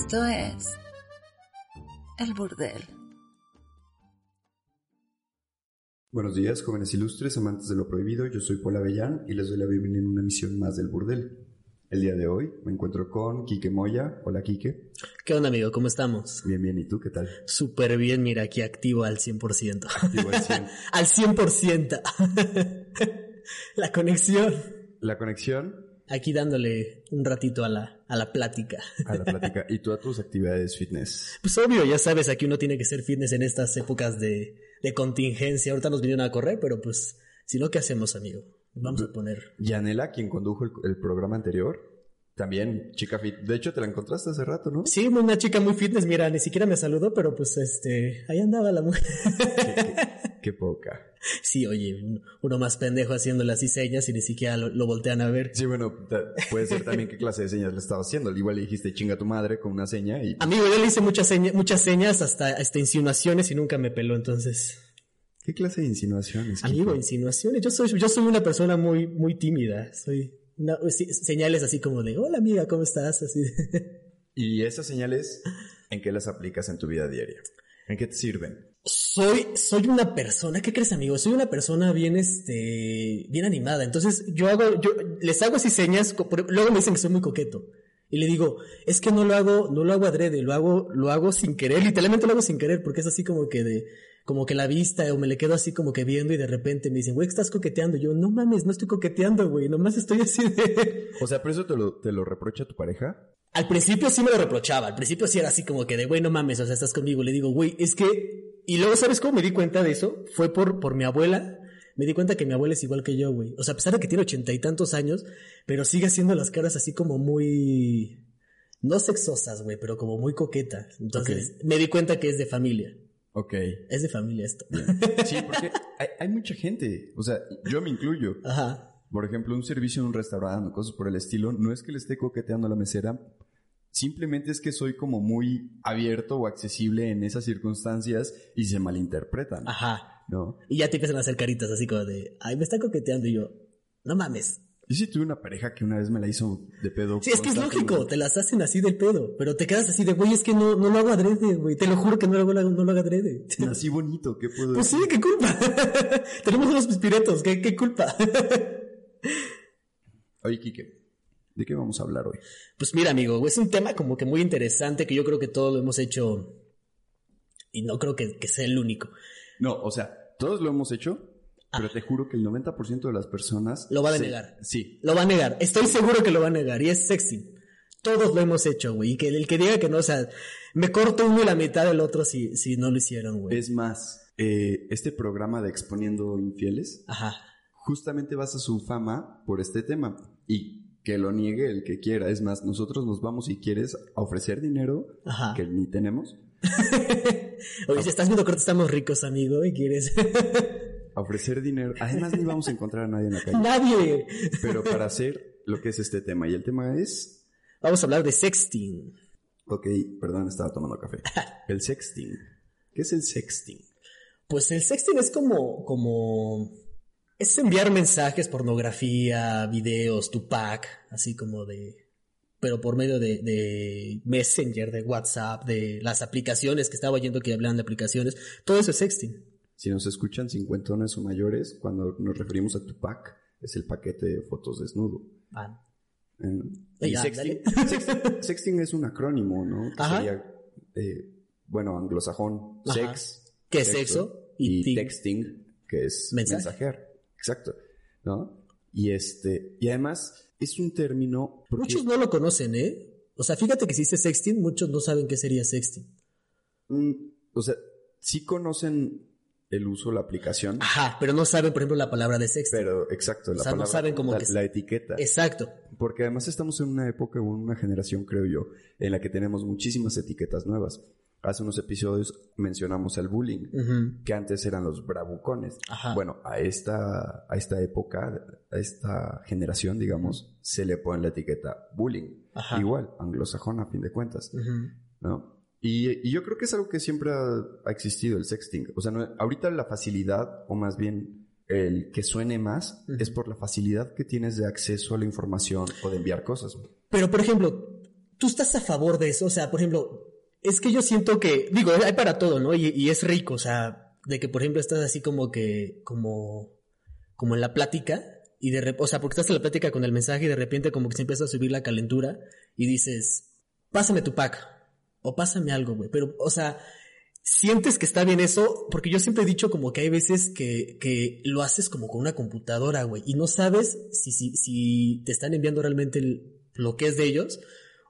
Esto es El Burdel. Buenos días, jóvenes ilustres, amantes de lo prohibido. Yo soy Paul Avellán y les doy la bienvenida en una emisión más del Burdel. El día de hoy me encuentro con Quique Moya. Hola, Quique. ¿Qué onda, amigo? ¿Cómo estamos? Bien, bien. ¿Y tú qué tal? Súper bien, mira, aquí activo al 100%. Activo al 100. al 100%. la conexión. La conexión Aquí dándole un ratito a la, a la plática. a la plática. ¿Y tú a tus actividades fitness? Pues obvio, ya sabes, aquí uno tiene que ser fitness en estas épocas de, de contingencia. Ahorita nos vinieron a correr, pero pues, si no, ¿qué hacemos, amigo? Vamos a poner. Yanela, quien condujo el, el programa anterior, también chica fit. De hecho, te la encontraste hace rato, ¿no? Sí, una chica muy fitness, mira, ni siquiera me saludó, pero pues este, ahí andaba la mujer. Qué, qué- qué poca. Sí, oye, un- uno más pendejo haciéndole así señas y ni siquiera lo, lo voltean a ver. Sí, bueno, puede ser también qué clase de señas le estaba haciendo. Igual le dijiste chinga a tu madre con una seña y... Amigo, yo le hice muchas, señas, muchas señas, hasta, hasta insinuaciones y nunca me peló, entonces. ¿Qué clase de insinuaciones? Amigo, insinuaciones. Yo soy, yo soy una persona muy, muy tímida. Soy una- sí, señales así como de, hola amiga, ¿cómo estás? Así de- ¿Y esas señales en qué las aplicas en tu vida diaria? ¿En qué te sirven? Soy, soy una persona, ¿qué crees, amigo? Soy una persona bien, este, bien animada. Entonces, yo hago, yo les hago así señas, luego me dicen que soy muy coqueto. Y le digo, es que no lo hago, no lo hago adrede, lo hago, lo hago sin querer, literalmente lo hago sin querer, porque es así como que de, como que la vista, o me le quedo así como que viendo y de repente me dicen, güey, estás coqueteando. Y yo, no mames, no estoy coqueteando, güey, nomás estoy así de... O sea, ¿pero eso te lo, te lo reprocha tu pareja? Al principio sí me lo reprochaba, al principio sí era así como que de, güey, no mames, o sea, estás conmigo. Le digo, güey, es que... Y luego, ¿sabes cómo me di cuenta de eso? Fue por, por mi abuela. Me di cuenta que mi abuela es igual que yo, güey. O sea, a pesar de que tiene ochenta y tantos años, pero sigue haciendo las caras así como muy... No sexosas, güey, pero como muy coquetas. Entonces, me di cuenta que es de familia. Ok. Es de familia esto. Sí, porque hay, hay mucha gente. O sea, yo me incluyo. Ajá. Por ejemplo, un servicio en un restaurante o cosas por el estilo, no es que le esté coqueteando a la mesera, simplemente es que soy como muy abierto o accesible en esas circunstancias y se malinterpretan, Ajá. ¿no? Y ya te empiezan a hacer caritas así como de, ay, me está coqueteando y yo, no mames. Yo sí tuve una pareja que una vez me la hizo de pedo. Sí, es que es lógico, te las hacen así del pedo, pero te quedas así de, güey, es que no, no lo hago adrede, güey, te lo juro que no lo hago, no lo hago adrede. Así bonito, ¿qué puedo Pues sí, qué culpa. Tenemos unos pispiretos, qué, qué culpa. Oye, Kike, ¿de qué vamos a hablar hoy? Pues mira, amigo, es un tema como que muy interesante que yo creo que todos lo hemos hecho y no creo que, que sea el único. No, o sea, todos lo hemos hecho, pero te juro que el 90% de las personas... Lo va a se- denegar. Sí. Lo va a negar, estoy seguro que lo va a negar y es sexy. Todos lo hemos hecho, güey, y que el que diga que no, o sea, me corto uno y la mitad del otro si, si no lo hicieron, güey. Es más, eh, este programa de Exponiendo Infieles Ajá. justamente basa su fama por este tema y que lo niegue el que quiera. Es más, nosotros nos vamos, si quieres, a ofrecer dinero Ajá. que ni tenemos, Oye, si estás viendo corto, estamos ricos, amigo, y quieres. a ofrecer dinero. Además, ni vamos a encontrar a nadie en la calle. Nadie. Pero para hacer lo que es este tema. Y el tema es... Vamos a hablar de sexting. Ok, perdón, estaba tomando café. El sexting. ¿Qué es el sexting? Pues el sexting es como, como, es enviar mensajes, pornografía, videos, Tupac, así como de, pero por medio de, de Messenger, de WhatsApp, de las aplicaciones que estaba oyendo que hablan de aplicaciones, todo eso es sexting. Si nos escuchan cincuentones o mayores, cuando nos referimos a Tupac, es el paquete de fotos desnudo. Eh, y sexting, sexting- sexting es un acrónimo, ¿no? Que Ajá. sería, eh, bueno, anglosajón, Ajá. sex. ¿Qué es sexo? Y, Y ting. texting, que es Mensaje. mensajear. Exacto. ¿No? Y este, y además es un término. porque- Muchos no lo conocen, ¿eh? O sea, fíjate que si dice sexting, muchos no saben qué sería sexting. Mm, o sea, sí conocen el uso, la aplicación, Ajá, pero no saben, por ejemplo, la palabra de sexting. pero exacto, la O sea, no palabra, saben cómo la, que- la etiqueta. Exacto. Porque además estamos en una época o en una generación, creo yo, en la que tenemos muchísimas etiquetas nuevas. Hace unos episodios mencionamos el bullying, que antes eran los bravucones. Ajá. Bueno, a esta, a esta época, a esta generación, digamos, se le pone la etiqueta bullying. Ajá. Igual, anglosajón a fin de cuentas, Ujú. ¿no? Y, y yo creo que es algo que siempre ha, ha existido, el sexting. O sea, no- ahorita la facilidad, o más bien el que suene más, es por la facilidad que tienes de acceso a la información o de enviar cosas. Pero, por ejemplo, tú estás a favor de eso. O sea, por ejemplo, es que yo siento que, digo, hay para todo, ¿no? Y, y es rico, o sea, de que, por ejemplo, estás así como que, como, como en la plática. Y de o sea, porque estás en la plática con el mensaje y de repente como que se empieza a subir la calentura y dices, pásame tu pack o pásame algo, güey. Pero, o sea, sientes que está bien eso, porque yo siempre he dicho como que hay veces que, que lo haces como con una computadora, güey, y no sabes si, si, si te están enviando realmente el- lo que es de ellos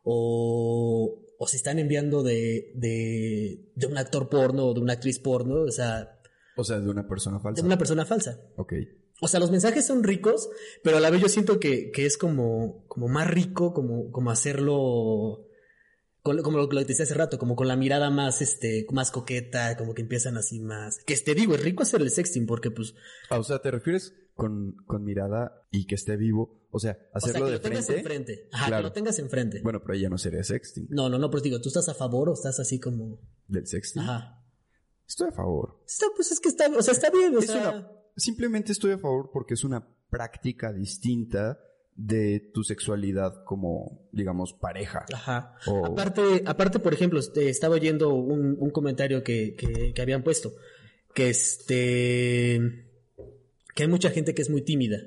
o, o si están enviando de, de, de un actor porno o de una actriz porno, o sea, O sea, de una persona falsa. de una persona falsa. Ok. O sea, los mensajes son ricos, pero a la vez yo siento que, que es como, como más rico, como, como hacerlo, con- como lo que te decía hace rato, como con la mirada más, este, más coqueta, como que empiezan así más. Que te digo, es rico hacer el sexting porque pues, Ah, o sea, ¿te refieres con, con mirada y que esté vivo? O sea, o sea, hacerlo que de lo tengas frente. enfrente. Ajá, Claro. que lo tengas enfrente. Bueno, pero ahí ya no sería sexting. No, no, no, pero digo, ¿tú estás a favor o estás así como, Del sexting. ajá? Estoy a favor. Está, pues es que está, o sea, está bien, o Es sea. una- simplemente estoy a favor porque es una práctica distinta de tu sexualidad como, digamos, pareja. Ajá. O- Aparte, aparte, por ejemplo, este, estaba oyendo un, un comentario que, que, que habían puesto. Que este. que hay mucha gente que es muy tímida.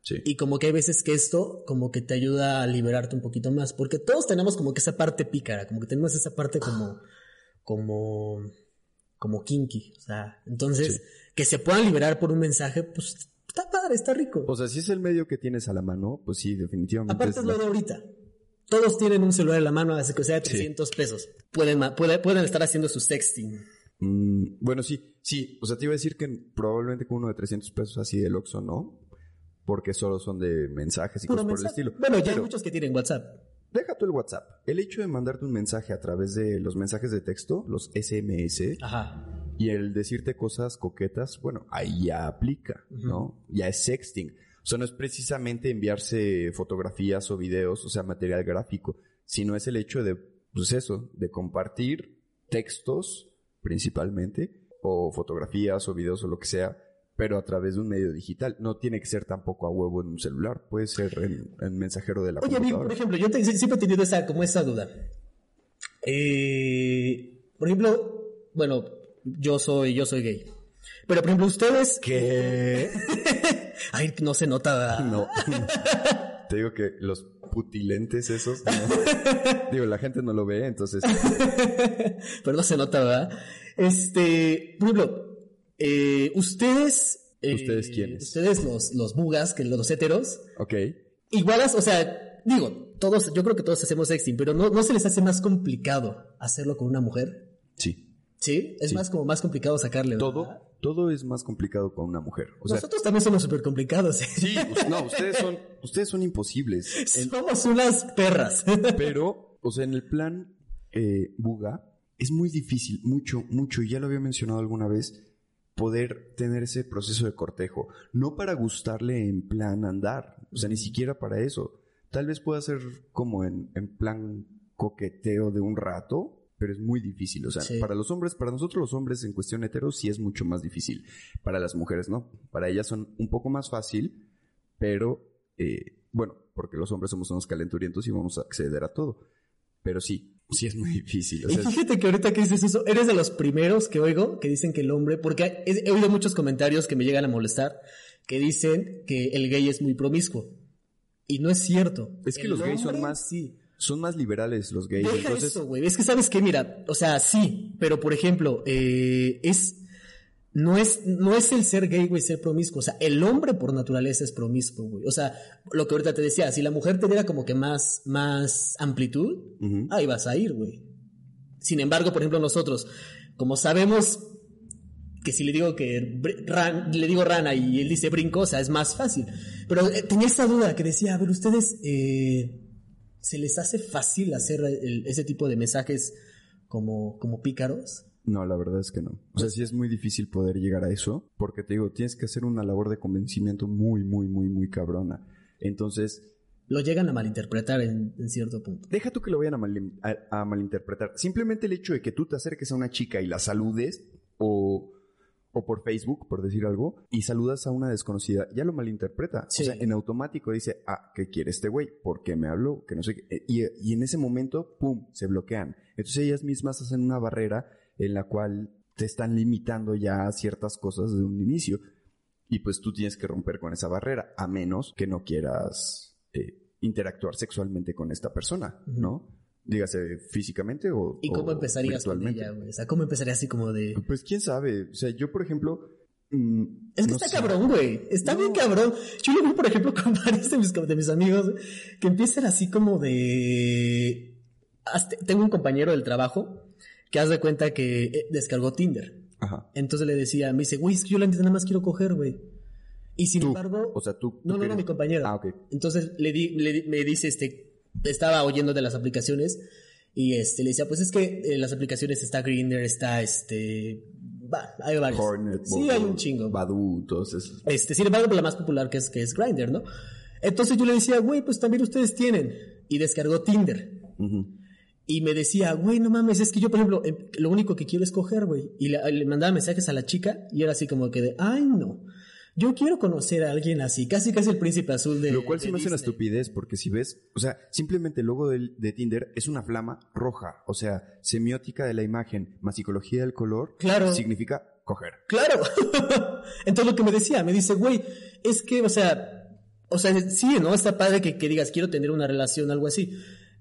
Sí. Y como que hay veces que esto, como que te ayuda a liberarte un poquito más. Porque todos tenemos como que esa parte pícara, como que tenemos esa parte como. como. como kinky. O sea, entonces, Sí. que se puedan liberar por un mensaje, pues está padre, está rico. O sea, si es el medio que tienes a la mano, pues sí, definitivamente. Aparte es la- lo de ahorita. Todos tienen un celular en la mano, así que sea de Sí. 300 pesos. Pueden, estar haciendo su sexting. Mm, bueno, sí, sí. O sea, te iba a decir que probablemente con uno de 300 pesos así del Oxxo, ¿no? Porque solo son de mensajes y Puro cosas por el estilo. Bueno, ya hay muchos que tienen WhatsApp. deja tú el WhatsApp. El hecho de mandarte un mensaje a través de los mensajes de texto, los SMS, Ajá. Y el decirte cosas coquetas, bueno, ahí ya aplica, ¿no? Ya es sexting. O sea, no es precisamente enviarse fotografías o videos, o sea, material gráfico, sino es el hecho de, pues eso, de compartir textos principalmente, o fotografías o videos o lo que sea, pero a través de un medio digital. No tiene que ser tampoco a huevo en un celular, puede ser en, en mensajero de la Oye, amigo, computadora. por ejemplo, yo te- siempre he tenido esa, como esa duda. Eh, por ejemplo, bueno, yo soy, yo soy gay. Pero, por ejemplo, ustedes... ¿Qué? Ay, no se nota. ¿verdad? No. Te digo que los putilentes esos, no. digo, la gente no lo ve, entonces Pero no se nota, ¿verdad? Este, por ejemplo, eh, ustedes... eh, ¿Ustedes quiénes? Ustedes los, los bugas, que los heteros, Ok. igualas, o sea, digo, todos, yo creo que todos hacemos sexting, pero no, no se les hace más complicado hacerlo con una mujer. Sí. ¿Sí? Es Sí. más como más complicado sacarle. ¿verdad? Todo, todo es más complicado con una mujer. O sea, Nosotros también somos súper complicados. ¿eh? sí, no, ustedes son, ustedes son imposibles. Somos unas perras. pero, o sea, en el plan eh, Buga, es muy difícil, mucho, mucho, y ya lo había mencionado alguna vez, poder tener ese proceso de cortejo. No para gustarle en plan andar, o sea, ni siquiera para eso. Tal vez pueda ser como en, en plan coqueteo de un rato, pero es muy difícil. O sea, Sí. para los hombres, para nosotros los hombres en cuestión hetero sí es mucho más difícil. Para las mujeres no. Para ellas son un poco más fácil, pero eh, bueno, porque los hombres somos unos calenturientos y vamos a acceder a todo. Pero sí, sí es muy difícil. O sea, fíjate que ahorita que dices eso, eres de los primeros que oigo que dicen que el hombre, porque he, oído muchos comentarios que me llegan a molestar, que dicen que el gay es muy promiscuo. Y no es cierto. Es que El los gays son más- Sí. Son más liberales los gays. Deja entonces, eso, güey. Es que sabes que, mira, o sea, sí, pero por ejemplo, eh, es. No es, no es el ser gay, güey, ser promiscuo. O sea, el hombre por naturaleza es promiscuo, güey. O sea, lo que ahorita te decía, si la mujer te diera como que más, más amplitud, ahí vas a ir, güey. Sin embargo, por ejemplo, nosotros, como sabemos que si le digo que ran- le digo rana y él dice brinco, o sea, es más fácil. Pero eh, tenía esta duda que decía, a ver, ustedes, eh, ¿se les hace fácil hacer el- ese tipo de mensajes como, como pícaros? No, la verdad es que no. O sea, sí es muy difícil poder llegar a eso, porque te digo, tienes que hacer una labor de convencimiento muy, muy, muy, muy cabrona. Entonces, Lo llegan a malinterpretar en, en cierto punto. deja tú que lo vayan a, mal- a- a malinterpretar. Simplemente el hecho de que tú te acerques a una chica y la saludes, o, o por Facebook, por decir algo, y saludas a una desconocida, ya lo malinterpreta. Sí. O sea, en automático dice, ah, ¿qué quiere este güey? ¿Por qué me habló? Que no sé qué. Y, y en ese momento, pum, se bloquean. Entonces ellas mismas hacen una barrera en la cual te están limitando ya a ciertas cosas de un inicio. Y pues tú tienes que romper con esa barrera, a menos que no quieras eh, interactuar sexualmente con esta persona, ¿no? Dígase físicamente o. ¿Y cómo o empezarías con ella, güey? O sea, ¿cómo empezarías así como de... Pues quién sabe. O sea, yo, por ejemplo. mm, Es que no está sé. cabrón, güey. Está bien cabrón. Yo lo vi, por ejemplo, con varios de mis, de mis amigos que empiezan así como de... Hasta- Tengo un compañero del trabajo que haz de cuenta que eh, descargó Tinder. Ajá. Entonces le decía, me dice, güey, es que yo la neta nada más quiero coger, güey. Y sin Tú, embargo... O sea, tú. no, tú no, no, mi compañero. Ah, ok. Entonces le di, le me dice, este, estaba oyendo de las aplicaciones y este, le decía, pues es que en las aplicaciones está Grindr, está este, va, hay varios. Hornet, sí, hay un chingo. Badu, todos esos. Este, sin embargo, la más popular que es, que es Grindr, ¿no? Entonces yo le decía, güey, pues también ustedes tienen. Y descargó Tinder. Ujú. Y me decía, güey, no mames, es que yo, por ejemplo, em, lo único que quiero es coger, güey. Y le, le mandaba mensajes a la chica y era así como que de, ay, no. Yo quiero conocer a alguien así, casi casi el príncipe azul de. Lo cual de sí me hace una estupidez, porque si ves, o sea, simplemente el logo del- de, Tinder es una flama roja. O sea, semiótica de la imagen más psicología del color Claro. significa coger. Claro. Entonces lo que me decía, me dice, güey, es que, o sea, o sea, sí, ¿no? Está padre que, que digas, quiero tener una relación, algo así.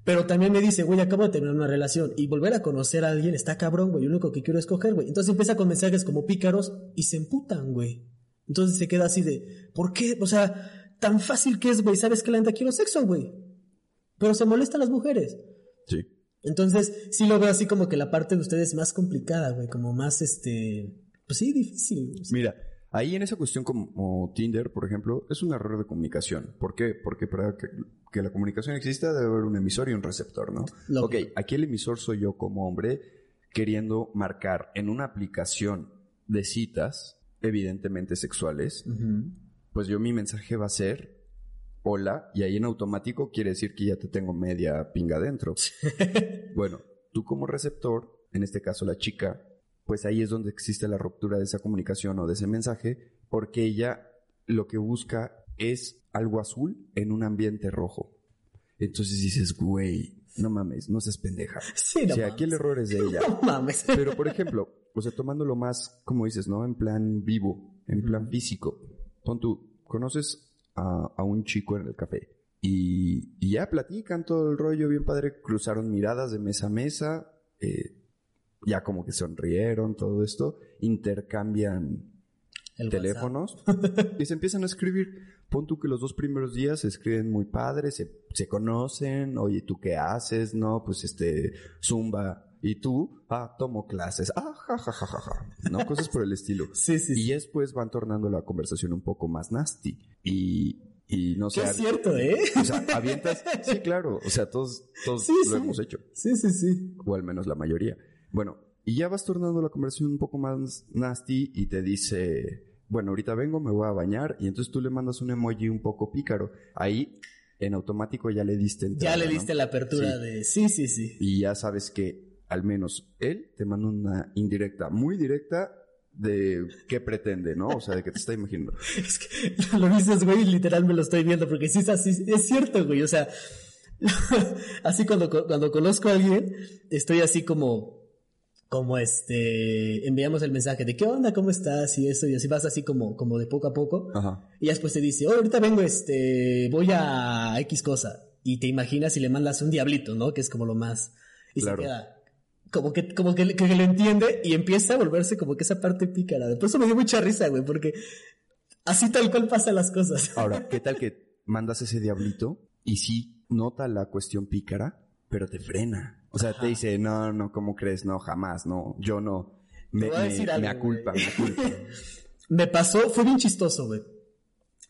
Pero también me dice, güey, acabo de terminar una relación y volver a conocer a alguien está cabrón, güey. Lo único que quiero es coger, güey. Entonces empieza con mensajes como pícaros y se emputan, güey. Entonces se queda así de, ¿por qué? O sea, tan fácil que es, güey. ¿Sabes que la neta quiero sexo, güey? Pero se molestan las mujeres. Sí. Entonces, sí lo veo así como que la parte de ustedes es más complicada, güey. Como más, este, pues sí, difícil. Mira, ahí en esa cuestión como Tinder, por ejemplo, es un error de comunicación. ¿Por qué? Porque para que, que la comunicación exista debe haber un emisor y un receptor, ¿no? Lógico. Ok, aquí el emisor soy yo como hombre queriendo marcar en una aplicación de citas, evidentemente sexuales, pues yo mi mensaje va a ser hola y ahí en automático quiere decir que ya te tengo media pinga adentro. bueno, tú como receptor, en este caso la chica, pues ahí es donde existe la ruptura de esa comunicación o de ese mensaje, porque ella lo que busca es algo azul en un ambiente rojo. Entonces dices, güey, no mames, no seas pendeja. Sí, no o sea, aquí el error es de ella. No mames. Pero, por ejemplo, o sea, tomándolo más, como dices, ¿no? En plan vivo, en plan físico. Pon tú, conoces a, a un chico en el café y, y ya platican todo el rollo bien padre, cruzaron miradas de mesa a mesa, eh, ya como que sonrieron, todo esto, intercambian El teléfonos y se empiezan a escribir. Pon tú que los dos primeros días se escriben muy padres, se, se conocen, oye, ¿tú qué haces? No, pues este, zumba. Y tú, ah, tomo clases, ah, ja, ja, ja, ja, ja. ¿No? Cosas por el estilo. Sí, sí. Y después van tornando la conversación un poco más nasty. Y, y no sé. Es cierto, ¿eh? O sea, avientas. Sí, claro. O sea, todos, todos Sí, lo sí. hemos hecho Sí, sí, sí. o al menos la mayoría. Bueno, y ya vas tornando la conversación un poco más nasty y te dice, bueno, ahorita vengo, me voy a bañar, y entonces tú le mandas un emoji un poco pícaro. Ahí, en automático ya le diste Ya entrada, le ¿no? diste la apertura Sí. de. Sí, sí, sí. Y ya sabes que al menos él te manda una indirecta, muy directa, de qué pretende, ¿no? O sea, de que te está imaginando. Es que lo dices, güey, literal me lo estoy viendo, porque sí es así, es cierto, güey, o sea, así cuando, cuando conozco a alguien, estoy así como, como este, enviamos el mensaje de qué onda, cómo estás y eso, y así vas así como, como de poco a poco, Ajá. y después te dice, oh, ahorita vengo, este, voy a X cosa, y te imaginas y le mandas un diablito, ¿no? Que es como lo más, y Claro. se queda. Como que, como que, que lo entiende y empieza a volverse como que esa parte pícara. Por eso me dio mucha risa, güey, porque Así tal cual pasan las cosas. Ahora, ¿qué tal que mandas ese diablito y sí nota la cuestión pícara, pero te frena? O sea, te dice, no, no, ¿cómo crees? No, jamás, no, yo no. Me, me, decir me algo, aculpa, me aculpa. Me pasó, fue bien chistoso, güey.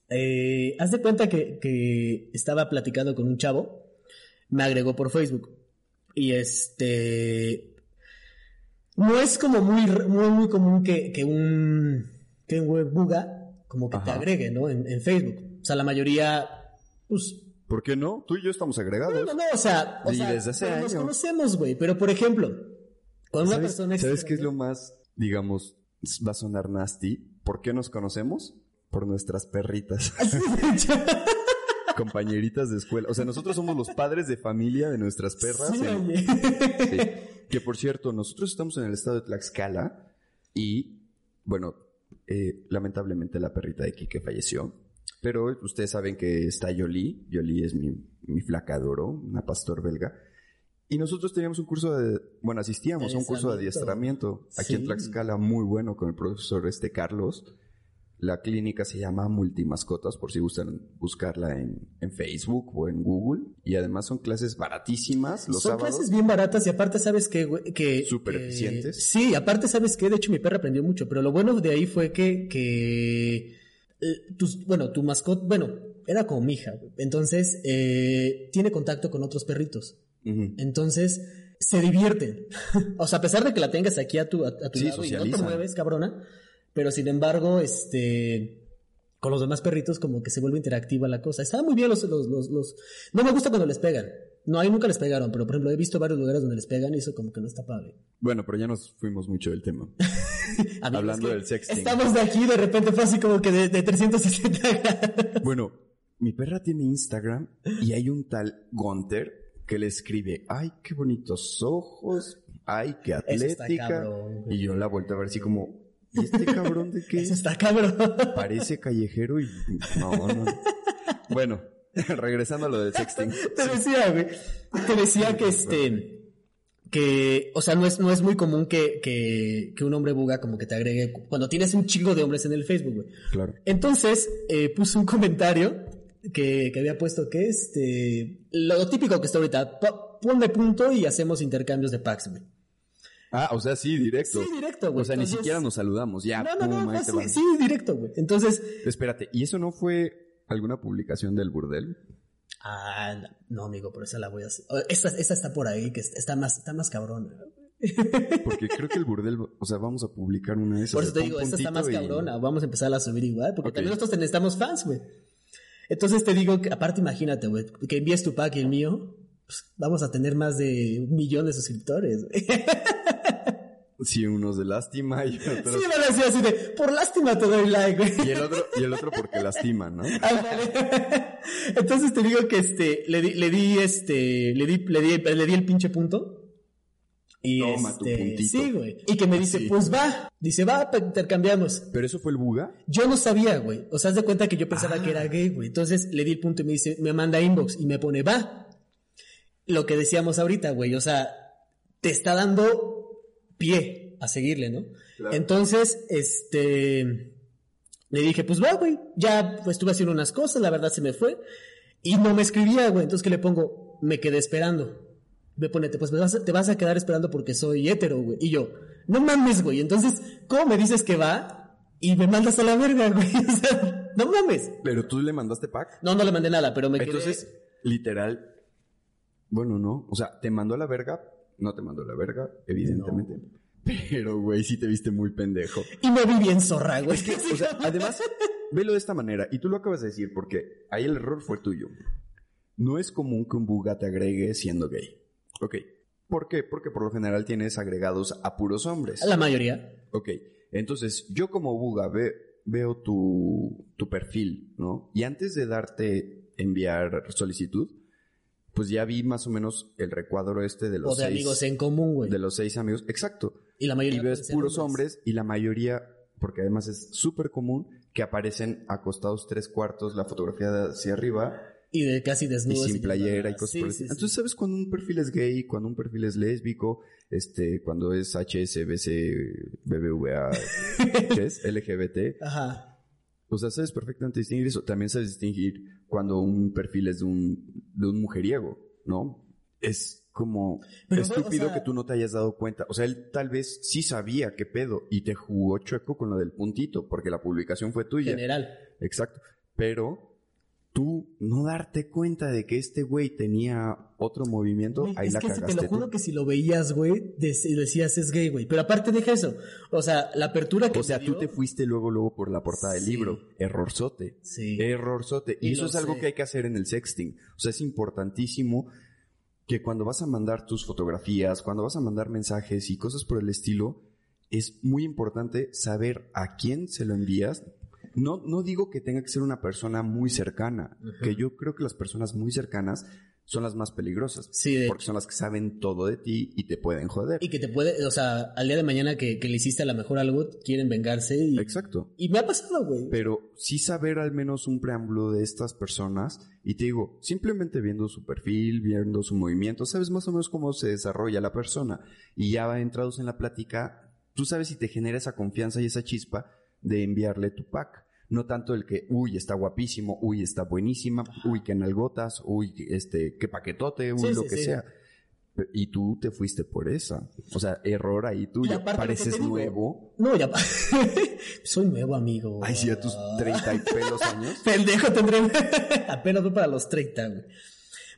Eh, haz de cuenta que, que estaba platicando con un chavo, me agregó por Facebook. Y este. No es como muy, muy, muy común que, que un. que un web buga como que te Ajá. agregue, ¿no? En, en Facebook. O sea, la mayoría. Pues. ¿Por qué no? Tú y yo estamos agregados. No, no, no, o sea. O Y sea, desde hace pero nos años. conocemos, güey. Pero por ejemplo, con una ¿Sabes, persona ¿sabes qué es lo más, digamos, va a sonar nasty? ¿Por qué nos conocemos? Por nuestras perritas, compañeritas de escuela. O sea, nosotros somos los padres de familia de nuestras perras. Sí, en- oye. Sí. Que por cierto, nosotros estamos en el estado de Tlaxcala y, bueno, eh, lamentablemente la perrita de Kike falleció. Pero ustedes saben que está Yoli. Yoli es mi, mi flaca de oro, una pastor belga. Y nosotros teníamos un curso de, bueno, asistíamos a un curso de adiestramiento aquí en Sí. Tlaxcala muy bueno con el profesor este Carlos. La clínica se llama Multimascotas, por si gustan buscarla en, en Facebook o en Google. Y además son clases baratísimas los Son sábados. clases bien baratas y aparte sabes que, que Súper eficientes. Sí, aparte sabes que de hecho mi perra aprendió mucho, pero lo bueno de ahí fue que que eh, tus, bueno, tu mascota, bueno, era como mi hija, entonces eh, tiene contacto con otros perritos, entonces se divierten. o sea, a pesar de que la tengas aquí a tu a, a tu Sí, lado y no te mueves, cabrona, pero sin embargo, este con los demás perritos como que se vuelve interactiva la cosa. Estaba muy bien los, los, los, los- No me gusta cuando les pegan. No, ahí nunca les pegaron, pero por ejemplo he visto varios lugares donde les pegan y eso como que no está padre. Bueno, pero ya nos fuimos mucho del tema. Hablando del sexting. Estamos de aquí, de repente fue así como que de, de 360 grados. Bueno, mi perra tiene Instagram y hay un tal Gunter que le escribe, ay, qué bonitos ojos, ay, qué atlética. cabrón, y yo la vuelto a ver así como, ¿y este cabrón de qué? Eso está cabrón. Parece callejero y... No, no. Bueno, regresando a lo del sexting. Te decía, güey. Te decía que este. Que, o sea, no es, no es muy común que, que, que un hombre buga como que te agregue cuando tienes un chingo de hombres en el Facebook, güey. Claro. Entonces, eh, puse un comentario que, que había puesto que este. Lo típico que está ahorita. po- Ponme punto y hacemos intercambios de packs, güey. Ah, o sea, sí, directo. Sí, directo, güey. O sea, ni siquiera nos saludamos, ya. No, no, no, pum, no, sí, sí, directo, güey. Entonces. Espérate, ¿y eso no fue alguna publicación del burdel? Ah, no, amigo, pero esa la voy a hacer. Esta, esta está por ahí, que está más, está más cabrona. Porque creo que el burdel, o sea, vamos a publicar una de esas. Por eso te digo, esta está más y- cabrona. Vamos a empezar a subir igual, porque también nosotros necesitamos fans, güey. Entonces te digo que, aparte, imagínate, güey, que envíes tu pack y el mío, pues, vamos a tener más de un millón de suscriptores, güey. Sí, unos de lástima y Sí, otros. van a decir así de, por lástima te doy like, güey. Y el otro, y el otro porque lastima, ¿no? Ándale. Entonces te digo que este, le di, le di este, le di, le di, le di el pinche punto. Y Toma tu este, puntito. sí, güey. Y que me dice, Sí. pues va. Dice, va, intercambiamos. Pero eso fue el buga. Yo no sabía, güey. O sea, haz de cuenta que yo pensaba Ah. que era gay, güey. Entonces le di el punto y me dice, me manda inbox y me pone, va. Lo que decíamos ahorita, güey. O sea, te está dando pie a seguirle, ¿no? Claro. Entonces, este, le dije, pues va, güey. Ya pues, estuve haciendo unas cosas, la verdad se me fue. Y no me escribía, güey. Entonces, ¿qué le pongo? Me quedé esperando. Me pone, pues me vas a- te vas a quedar esperando porque soy hétero, güey. Y yo, no mames, güey. Entonces, ¿cómo me dices que va? Y me mandas a la verga, güey. O sea, no mames. Pero tú le mandaste pack. No, no le mandé nada, pero me quedé... Entonces, literal. Bueno, no. O sea, te mandó a la verga. No te mandó la verga, evidentemente. Pero, güey, sí te viste muy pendejo. Y me vi bien zorra, güey. O sea, además, velo de esta manera. Y tú lo acabas de decir porque ahí el error fue tuyo. No es común que un buga te agregue siendo gay. Ok. ¿Por qué? Porque por lo general tienes agregados a puros hombres. La mayoría. Ok. Entonces, yo como buga ve- veo tu, tu perfil, ¿no? Y antes de darte enviar solicitud, pues ya vi más o menos el recuadro este de los O de seis, amigos en común, güey. de los seis amigos. Exacto. Y la mayoría... Y ves puros hombres y la mayoría, porque además es súper común, que aparecen acostados tres cuartos, la fotografía de hacia arriba Y de casi y desnudos. sin playera y cosas Sí, por el sí, estilo. sí. Entonces, ¿sabes cuando un perfil es gay, cuando un perfil es lésbico, este, cuando es HSBC, BBVA, ¿qué es? LGBT? Ajá. O sea, sabes perfectamente distinguir eso. También sabes distinguir cuando un perfil es de un, de un mujeriego, ¿no? es como Pero, estúpido o sea- que tú no te hayas dado cuenta. O sea, él tal vez sí sabía qué pedo y te jugó chueco con lo del puntito, porque la publicación fue tuya. General. Exacto. Pero tú no darte cuenta de que este güey tenía otro movimiento, Güey, ahí es la que cagaste te lo juro tú. que si lo veías, güey, dec- decías es gay, güey. Pero aparte deja eso. O sea, la apertura que O sea, tú te fuiste luego, luego por la portada del libro. Errorzote. Sí. Errorzote. Y, Y eso es algo sé. que hay que hacer en el sexting. O sea, es importantísimo que cuando vas a mandar tus fotografías, cuando vas a mandar mensajes y cosas por el estilo, es muy importante saber a quién se lo envías. No, no digo que tenga que ser una persona muy cercana, que yo creo que las personas muy cercanas son las más peligrosas. Sí, de porque son las que saben todo de ti y te pueden joder. Y que te puede, o sea, al día de mañana que, que le hiciste a la mejor algo, quieren vengarse y, Exacto. y me ha pasado, güey. pero sí saber al menos un preámbulo de estas personas y te digo, simplemente viendo su perfil, viendo su movimiento, sabes más o menos cómo se desarrolla la persona y ya entrados en la plática, tú sabes si te genera esa confianza y esa chispa de enviarle tu pack. No tanto el que, uy, está guapísimo, uy, está buenísima, uy, qué nalgotas, uy, este, qué paquetote, uy, Sí, lo sí, que sí. sea. Y tú te fuiste por esa. O sea, error ahí Y tuyo. aparte lo que Pareces digo- nuevo. No, ya. Soy nuevo, amigo. Ay, sí, a tus 30 y pelos años. Pendejo tendré. Apenas voy para los 30, güey.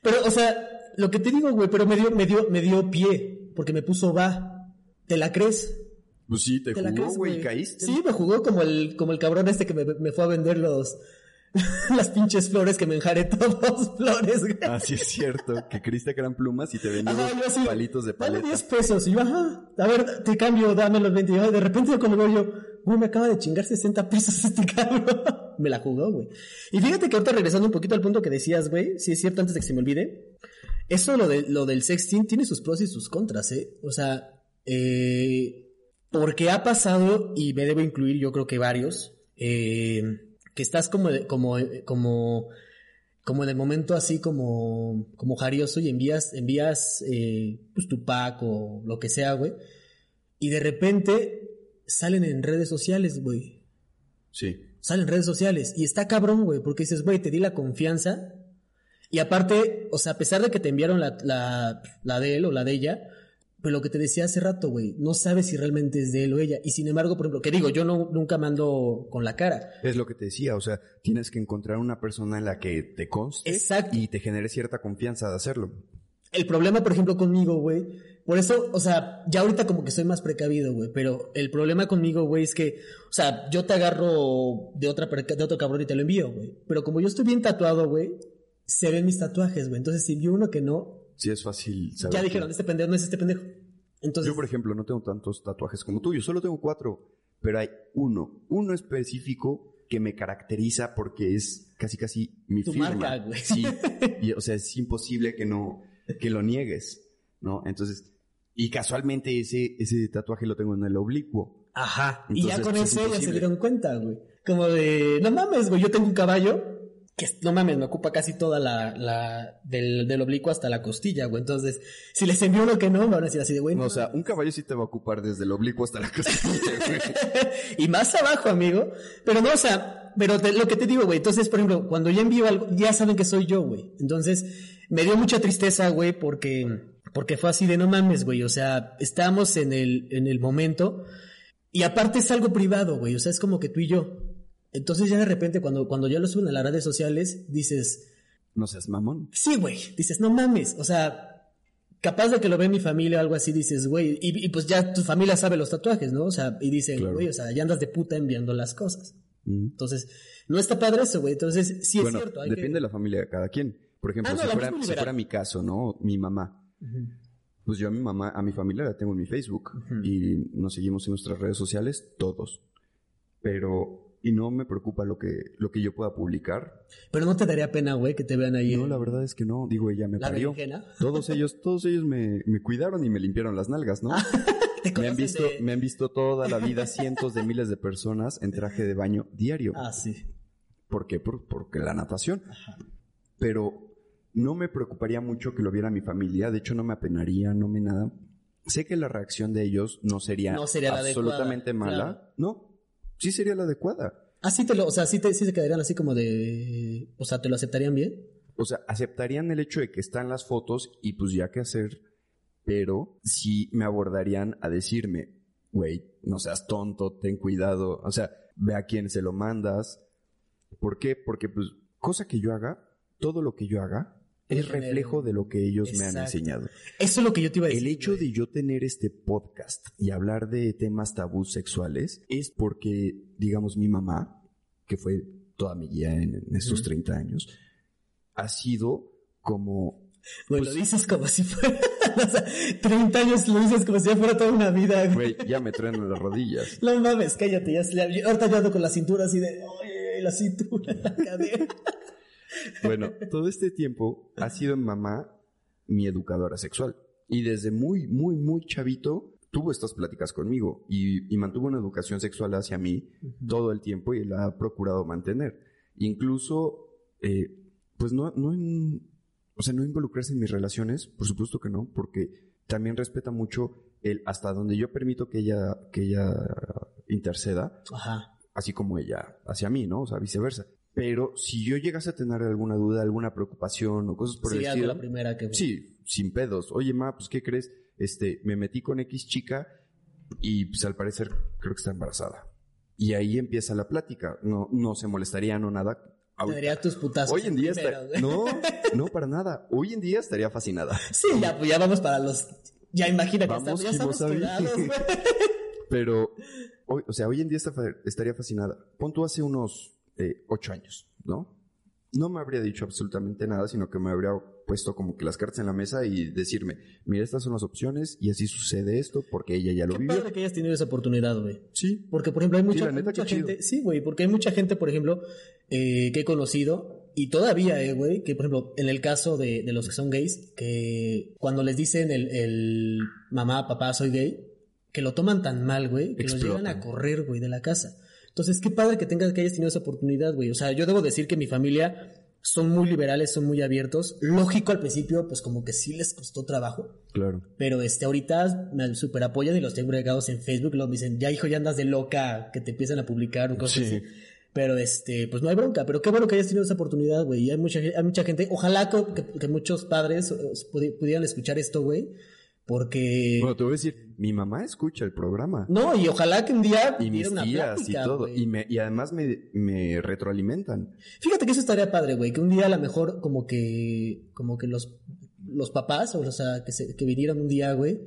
Pero, o sea, lo que te digo, güey, pero me dio, me dio, me dio pie. Porque me puso va. ¿Te la crees? Pues sí, te, ¿Te la jugó, güey, y caíste. Sí, me jugó como el, como el cabrón este que me, me fue a vender los, las pinches flores que me enjaré todos flores, güey. Ah, sí es cierto, que creíste que eran plumas y te vendían así, palitos de Dame paleta. 10 pesos. Y yo, ajá, a ver, te cambio, dame los 20. Y yo, de repente yo cuando veo yo, güey, me acaba de chingar 60 pesos este cabrón. me la jugó, güey. Y fíjate que ahorita regresando un poquito al punto que decías, güey, si es cierto, antes de que se me olvide, eso lo, de, lo del sexting tiene sus pros y sus contras, ¿eh? O sea, eh, porque ha pasado, y me debo incluir yo creo que varios, eh, que estás como, como, como, como en el momento así como, como jarioso y envías, envías, eh, pues tu pack o lo que sea, güey. Y de repente salen en redes sociales, güey. Sí. Salen en redes sociales. Y está cabrón, güey, porque dices, güey, te di la confianza. Y aparte, o sea, a pesar de que te enviaron la, la, la de él o la de ella, pero lo que te decía hace rato, güey, no sabes si realmente es de él o ella. Y sin embargo, por ejemplo, que digo, yo no, nunca mando con la cara. Es lo que te decía, o sea, tienes que encontrar una persona en la que te conste Exacto. y te genere cierta confianza de hacerlo. El problema, por ejemplo, conmigo, güey. Por eso, o sea, ya ahorita como que soy más precavido, güey. Pero el problema conmigo, güey, es que, o sea, yo te agarro de otra de otro cabrón y te lo envío, güey. Pero como yo estoy bien tatuado, güey, se ven mis tatuajes, güey. Entonces, si envío uno que no, Sí es fácil saber. ya que- dijeron, este pendejo no es este pendejo. Entonces, Yo, por ejemplo, no tengo tantos tatuajes como tú, yo solo tengo cuatro, pero hay uno, uno específico que me caracteriza porque es casi casi mi Tu firma. marca, güey. Sí, y, o sea, es imposible que no, que lo niegues, ¿no? Entonces, y casualmente ese, ese tatuaje lo tengo en el oblicuo. Ajá. y ya Entonces, con pues, es eso ya se dieron cuenta, güey. Como de, no mames, güey, yo tengo un caballo que no mames, me ocupa casi toda la, la del, del oblicuo hasta la costilla, güey. Entonces, si les envío uno que no, me van a decir así de, güey, No, no o sea, un caballo sí te va a ocupar desde el oblicuo hasta la costilla, güey. y más abajo, amigo. Pero no, o sea, pero te- lo que te digo, güey. Entonces, por ejemplo, cuando yo envío algo, ya saben que soy yo, güey. Entonces, me dio mucha tristeza, güey, porque, porque fue así de no mames, güey. O sea, estábamos en el, en el momento. Y aparte es algo privado, güey. O sea, es como que tú y yo. Entonces ya de repente cuando, cuando ya lo suben a las redes sociales, dices, No seas mamón. sí, güey. Dices, no mames. O sea, capaz de que lo ve mi familia o algo así, dices, güey. Y, y pues ya tu familia sabe los tatuajes, ¿no? O sea, y dicen, Claro. güey, o sea, ya andas de puta enviando las cosas. Mm. Entonces, no está padre eso, güey. Entonces, sí es cierto. hay depende que- de la familia de cada quien. Por ejemplo, Ah, no, si, fuera, si fuera mi caso, ¿no? Mi mamá. Pues yo a mi mamá, a mi familia la tengo en mi Facebook y nos seguimos en nuestras redes sociales todos. Pero, y no me preocupa lo que, lo que yo pueda publicar. Pero no te daría pena, güey, que te vean ahí. No, en la verdad es que no. Digo, ella me la parió. berenjena. Todos ellos, todos ellos me, me cuidaron y me limpiaron las nalgas, ¿no? Te Me han visto, de- me han visto toda la vida cientos de miles de personas en traje de baño diario. Ah, sí. ¿Por qué? Por- porque la natación. Pero no me preocuparía mucho que lo viera mi familia. De hecho, no me apenaría, no me nada. Sé que la reacción de ellos no sería, No sería absolutamente adecuada, mala. claro. No, sí sería la adecuada. Ah, sí te lo, o sea, sí te, sí se quedarían así como de, o sea, ¿te lo aceptarían bien? O sea, aceptarían el hecho de que están las fotos y pues ya qué hacer, pero sí me abordarían a decirme, güey, no seas tonto, ten cuidado, o sea, ve a quién se lo mandas. ¿Por qué? Porque pues cosa que yo haga, todo lo que yo haga es reflejo de lo que ellos me han Exacto. enseñado. Eso es lo que yo te iba a decir. El hecho de yo tener este podcast y hablar de temas tabús sexuales es porque, digamos, mi mamá, que fue toda mi guía en, en estos Ujú. 30 años, ha sido como... Güey, pues- lo dices como si fuera. o sea, 30 años lo dices como si ya fuera toda una vida, güey. Güey, ya me truenan las rodillas. No mames, cállate, ya se le- Ahorita yo ando con la cintura así de. Oye, la cintura, la cadera. Bueno, todo este tiempo ha sido mi mamá mi educadora sexual. Y desde muy, muy, muy chavito tuvo estas pláticas conmigo y, y mantuvo una educación sexual hacia mí todo el tiempo y la ha procurado mantener. Incluso, eh, pues no, no en, o sea, no involucrarse en mis relaciones, por supuesto que no, porque también respeta mucho el hasta donde yo permito que ella, que ella interceda, Ajá. así como ella hacia mí, ¿no? O sea, viceversa. Pero si yo llegase a tener alguna duda, alguna preocupación o cosas por el Sería estilo, la primera que. sí, sin pedos. Oye, ma, pues ¿qué crees? Este, me metí con X chica y pues al parecer creo que está embarazada. Y ahí empieza la plática. No, no se molestaría, no nada. Te daría tus putazos. Hoy en día primero, está... güey. No, no para nada. Hoy en día estaría fascinada. Sí, ya, pues ya vamos para los. Ya Vamos, ya estamos güey. Pero, hoy, o sea, hoy en día está estaría fascinada. Pon tú hace unos eh, ocho años, ¿no? No me habría dicho absolutamente nada, sino que me habría puesto como que las cartas en la mesa y decirme, mira, estas son las opciones y así sucede esto porque ella ya lo Qué vivió. padre que hayas tenido esa oportunidad, güey. Sí. Porque, por ejemplo, hay mucha, neta, mucha qué chido. gente. Sí, güey, porque hay mucha gente, por ejemplo, eh, que he conocido. Y todavía, eh, güey, que por ejemplo, en el caso de, de los que son gays, que cuando les dicen el, el mamá, papá, soy gay, que lo toman tan mal, güey, que los Explotan. llegan a correr, güey, de la casa. Entonces, qué padre que tengas que hayas tenido esa oportunidad, güey. O sea, yo debo decir que mi familia son muy liberales, son muy abiertos. Lógico, al principio, pues como que sí les costó trabajo. Claro. Pero este, ahorita me super apoyan y los tengo agregados en Facebook. Luego me dicen, ya hijo, ya andas de loca, que te empiezan a publicar o cosas Sí. así. Pero este, pues no hay bronca. Pero qué bueno que hayas tenido esa oportunidad, güey. Y hay mucha, hay mucha gente. Ojalá que, que- muchos padres eh, pudi- pudieran escuchar esto, güey. Porque. Bueno, te voy a decir, mi mamá escucha el programa. no, y ojalá que un día Y mis una tías y plática, todo. güey. Y, me, y además me, me retroalimentan. Fíjate que eso estaría padre, güey, que un día a lo mejor como que como que los los papás, o sea, que se, que vinieran un día, güey,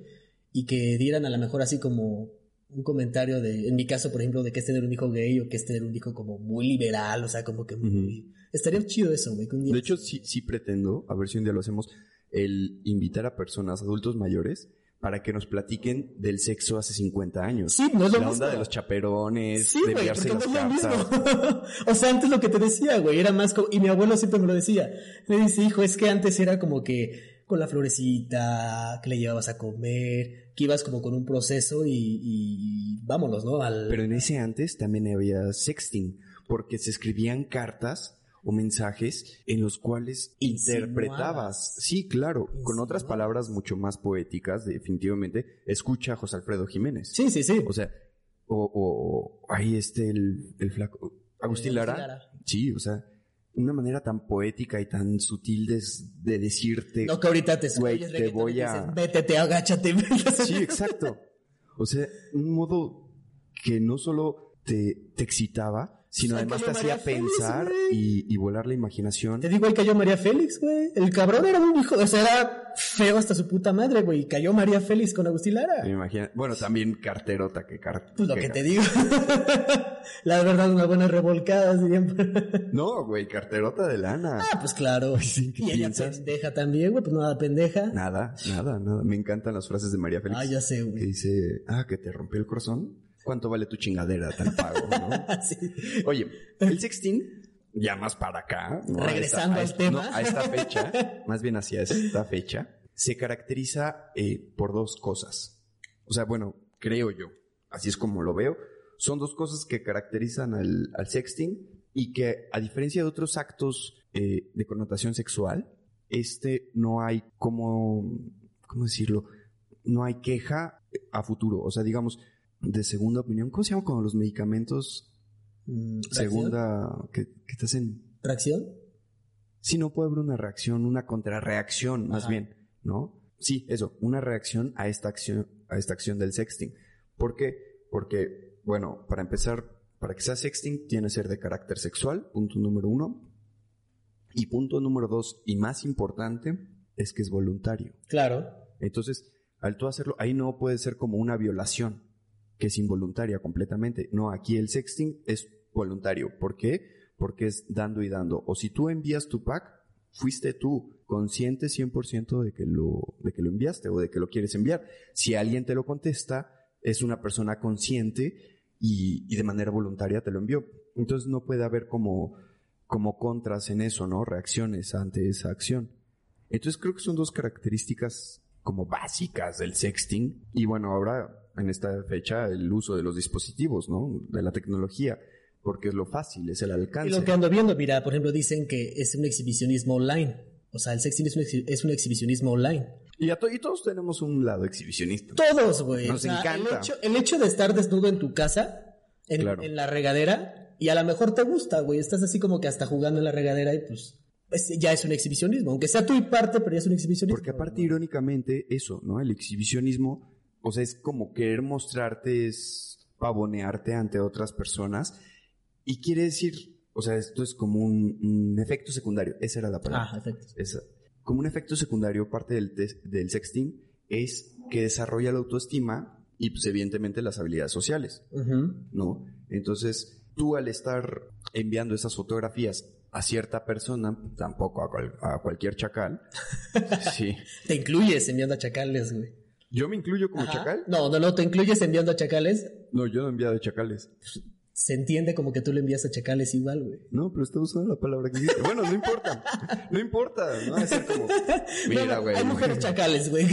y que dieran a lo mejor así como un comentario de, en mi caso, por ejemplo, de que es tener un hijo gay o que es tener un hijo como muy liberal, o sea, como que muy... Estaría chido eso, güey, que un día... De hecho, sí, sí pretendo, a ver si un día lo hacemos, el invitar a personas, adultos mayores, para que nos platiquen del sexo hace 50 años. Sí, no es lo La mismo. onda de los chaperones, Sí, de enviarse porque no las lo mismo. o sea, antes lo que te decía, güey, era más como... Y mi abuelo siempre me lo decía. Me dice, hijo, es que antes era como que con la florecita, que le llevabas a comer, que ibas como con un proceso y, y vámonos, ¿no? Al... Pero en ese antes también había sexting, porque se escribían cartas o mensajes en los cuales interpretabas. Sí, claro, con otras palabras mucho más poéticas, definitivamente. Escucha a José Alfredo Jiménez. Sí, sí, sí. O sea, o, ahí este el, el flaco. Agustín Lara. Sí, o sea, una manera tan poética y tan sutil de, de decirte. No que ahorita te Güey, te voy te a- dicen, Vétete, agáchate. Sí, exacto. O sea, un modo que no solo te, te excitaba, sino además te hacía María pensar y, y volar la imaginación. Te digo, ahí cayó María Félix, güey. El cabrón era un hijo, o sea, era feo hasta su puta madre, güey. Y Cayó María Félix con Agustín Lara. Me imagino. Bueno, también carterota que car Pues lo que te digo. La verdad, una buena revolcada siempre. No, güey, carterota de lana. Ah, pues claro. Sí, ¿qué y ella piensas? pendeja también, güey, pues nada pendeja. Nada, nada, nada. Me encantan las frases de María Félix. Ah, ya sé, Que güey. dice, ah, que te rompió el corazón. ¿Cuánto vale tu chingadera tal pago, no? Sí. Oye, el sexting, ya más para acá, ¿no? A Regresando esta- a al tema. no, a esta fecha, más bien hacia esta fecha, se caracteriza eh, por dos cosas. O sea, bueno, creo yo, así es como lo veo, son dos cosas que caracterizan al, al sexting y que, a diferencia de otros actos eh, de connotación sexual, este no hay como, ¿cómo decirlo? No hay queja a futuro. O sea, digamos, de segunda opinión, ¿cómo se llama cuando los medicamentos Mm, segunda que, que te hacen ¿Reacción? Sí, no puede haber una reacción, una contrarreacción, más Ajá. bien, ¿no? Sí, eso, una reacción a esta acción, a esta acción del sexting. ¿Por qué? Porque, bueno, para empezar, para que sea sexting, tiene que ser de carácter sexual, punto número uno. Y punto número dos, y más importante, es que es voluntario. Claro. Entonces, al tú hacerlo, ahí no puede ser como una violación, que es involuntaria completamente. No, aquí el sexting es voluntario. ¿Por qué? Porque es dando y dando. O si tú envías tu pack, fuiste tú consciente 100% de que lo, de que lo enviaste o de que lo quieres enviar. Si alguien te lo contesta, es una persona consciente y, y de manera voluntaria te lo envió. Entonces no puede haber como, como contras en eso, ¿no? Reacciones ante esa acción. Entonces creo que son dos características como básicas del sexting. Y bueno, ahora en esta fecha el uso de los dispositivos, ¿no? De la tecnología, porque es lo fácil, es el Y alcance. lo que ando viendo, mira, por ejemplo, dicen que es un exhibicionismo online. O sea, el sexting es un, exhibicionismo online. Y, a to- y todos tenemos un lado exhibicionista. Todos, güey. Nos O sea, encanta. El hecho, el hecho de estar desnudo en tu casa, en, Claro. en la regadera, y a lo mejor te gusta, güey. Estás así como que hasta jugando en la regadera y pues, pues, ya es un exhibicionismo. Aunque sea tú y parte, pero ya es un exhibicionismo. Porque aparte, irónicamente, eso, ¿no? El exhibicionismo, o sea, es como querer mostrarte, es pavonearte ante otras personas. Y quiere decir, o sea, esto es como un, un efecto secundario. Esa era la palabra. Ah, efecto. Esa. Como un efecto secundario, parte del, sexting es que desarrolla la autoestima y, pues, evidentemente, las habilidades sociales. ¿no? Entonces, tú al estar enviando esas fotografías a cierta persona, tampoco a, cual- a cualquier chacal, sí. Te incluyes enviando a chacales, güey. ¿Yo me incluyo como Ajá. chacal? No, no, no, te incluyes enviando a chacales. No, yo no he enviado chacales. Se entiende como que tú le envías a chacales igual, güey. No, pero está usando la palabra que dijiste. Bueno, no importa. No importa. No ser como. Mira, No, no, güey. Hay mujeres chacales, güey.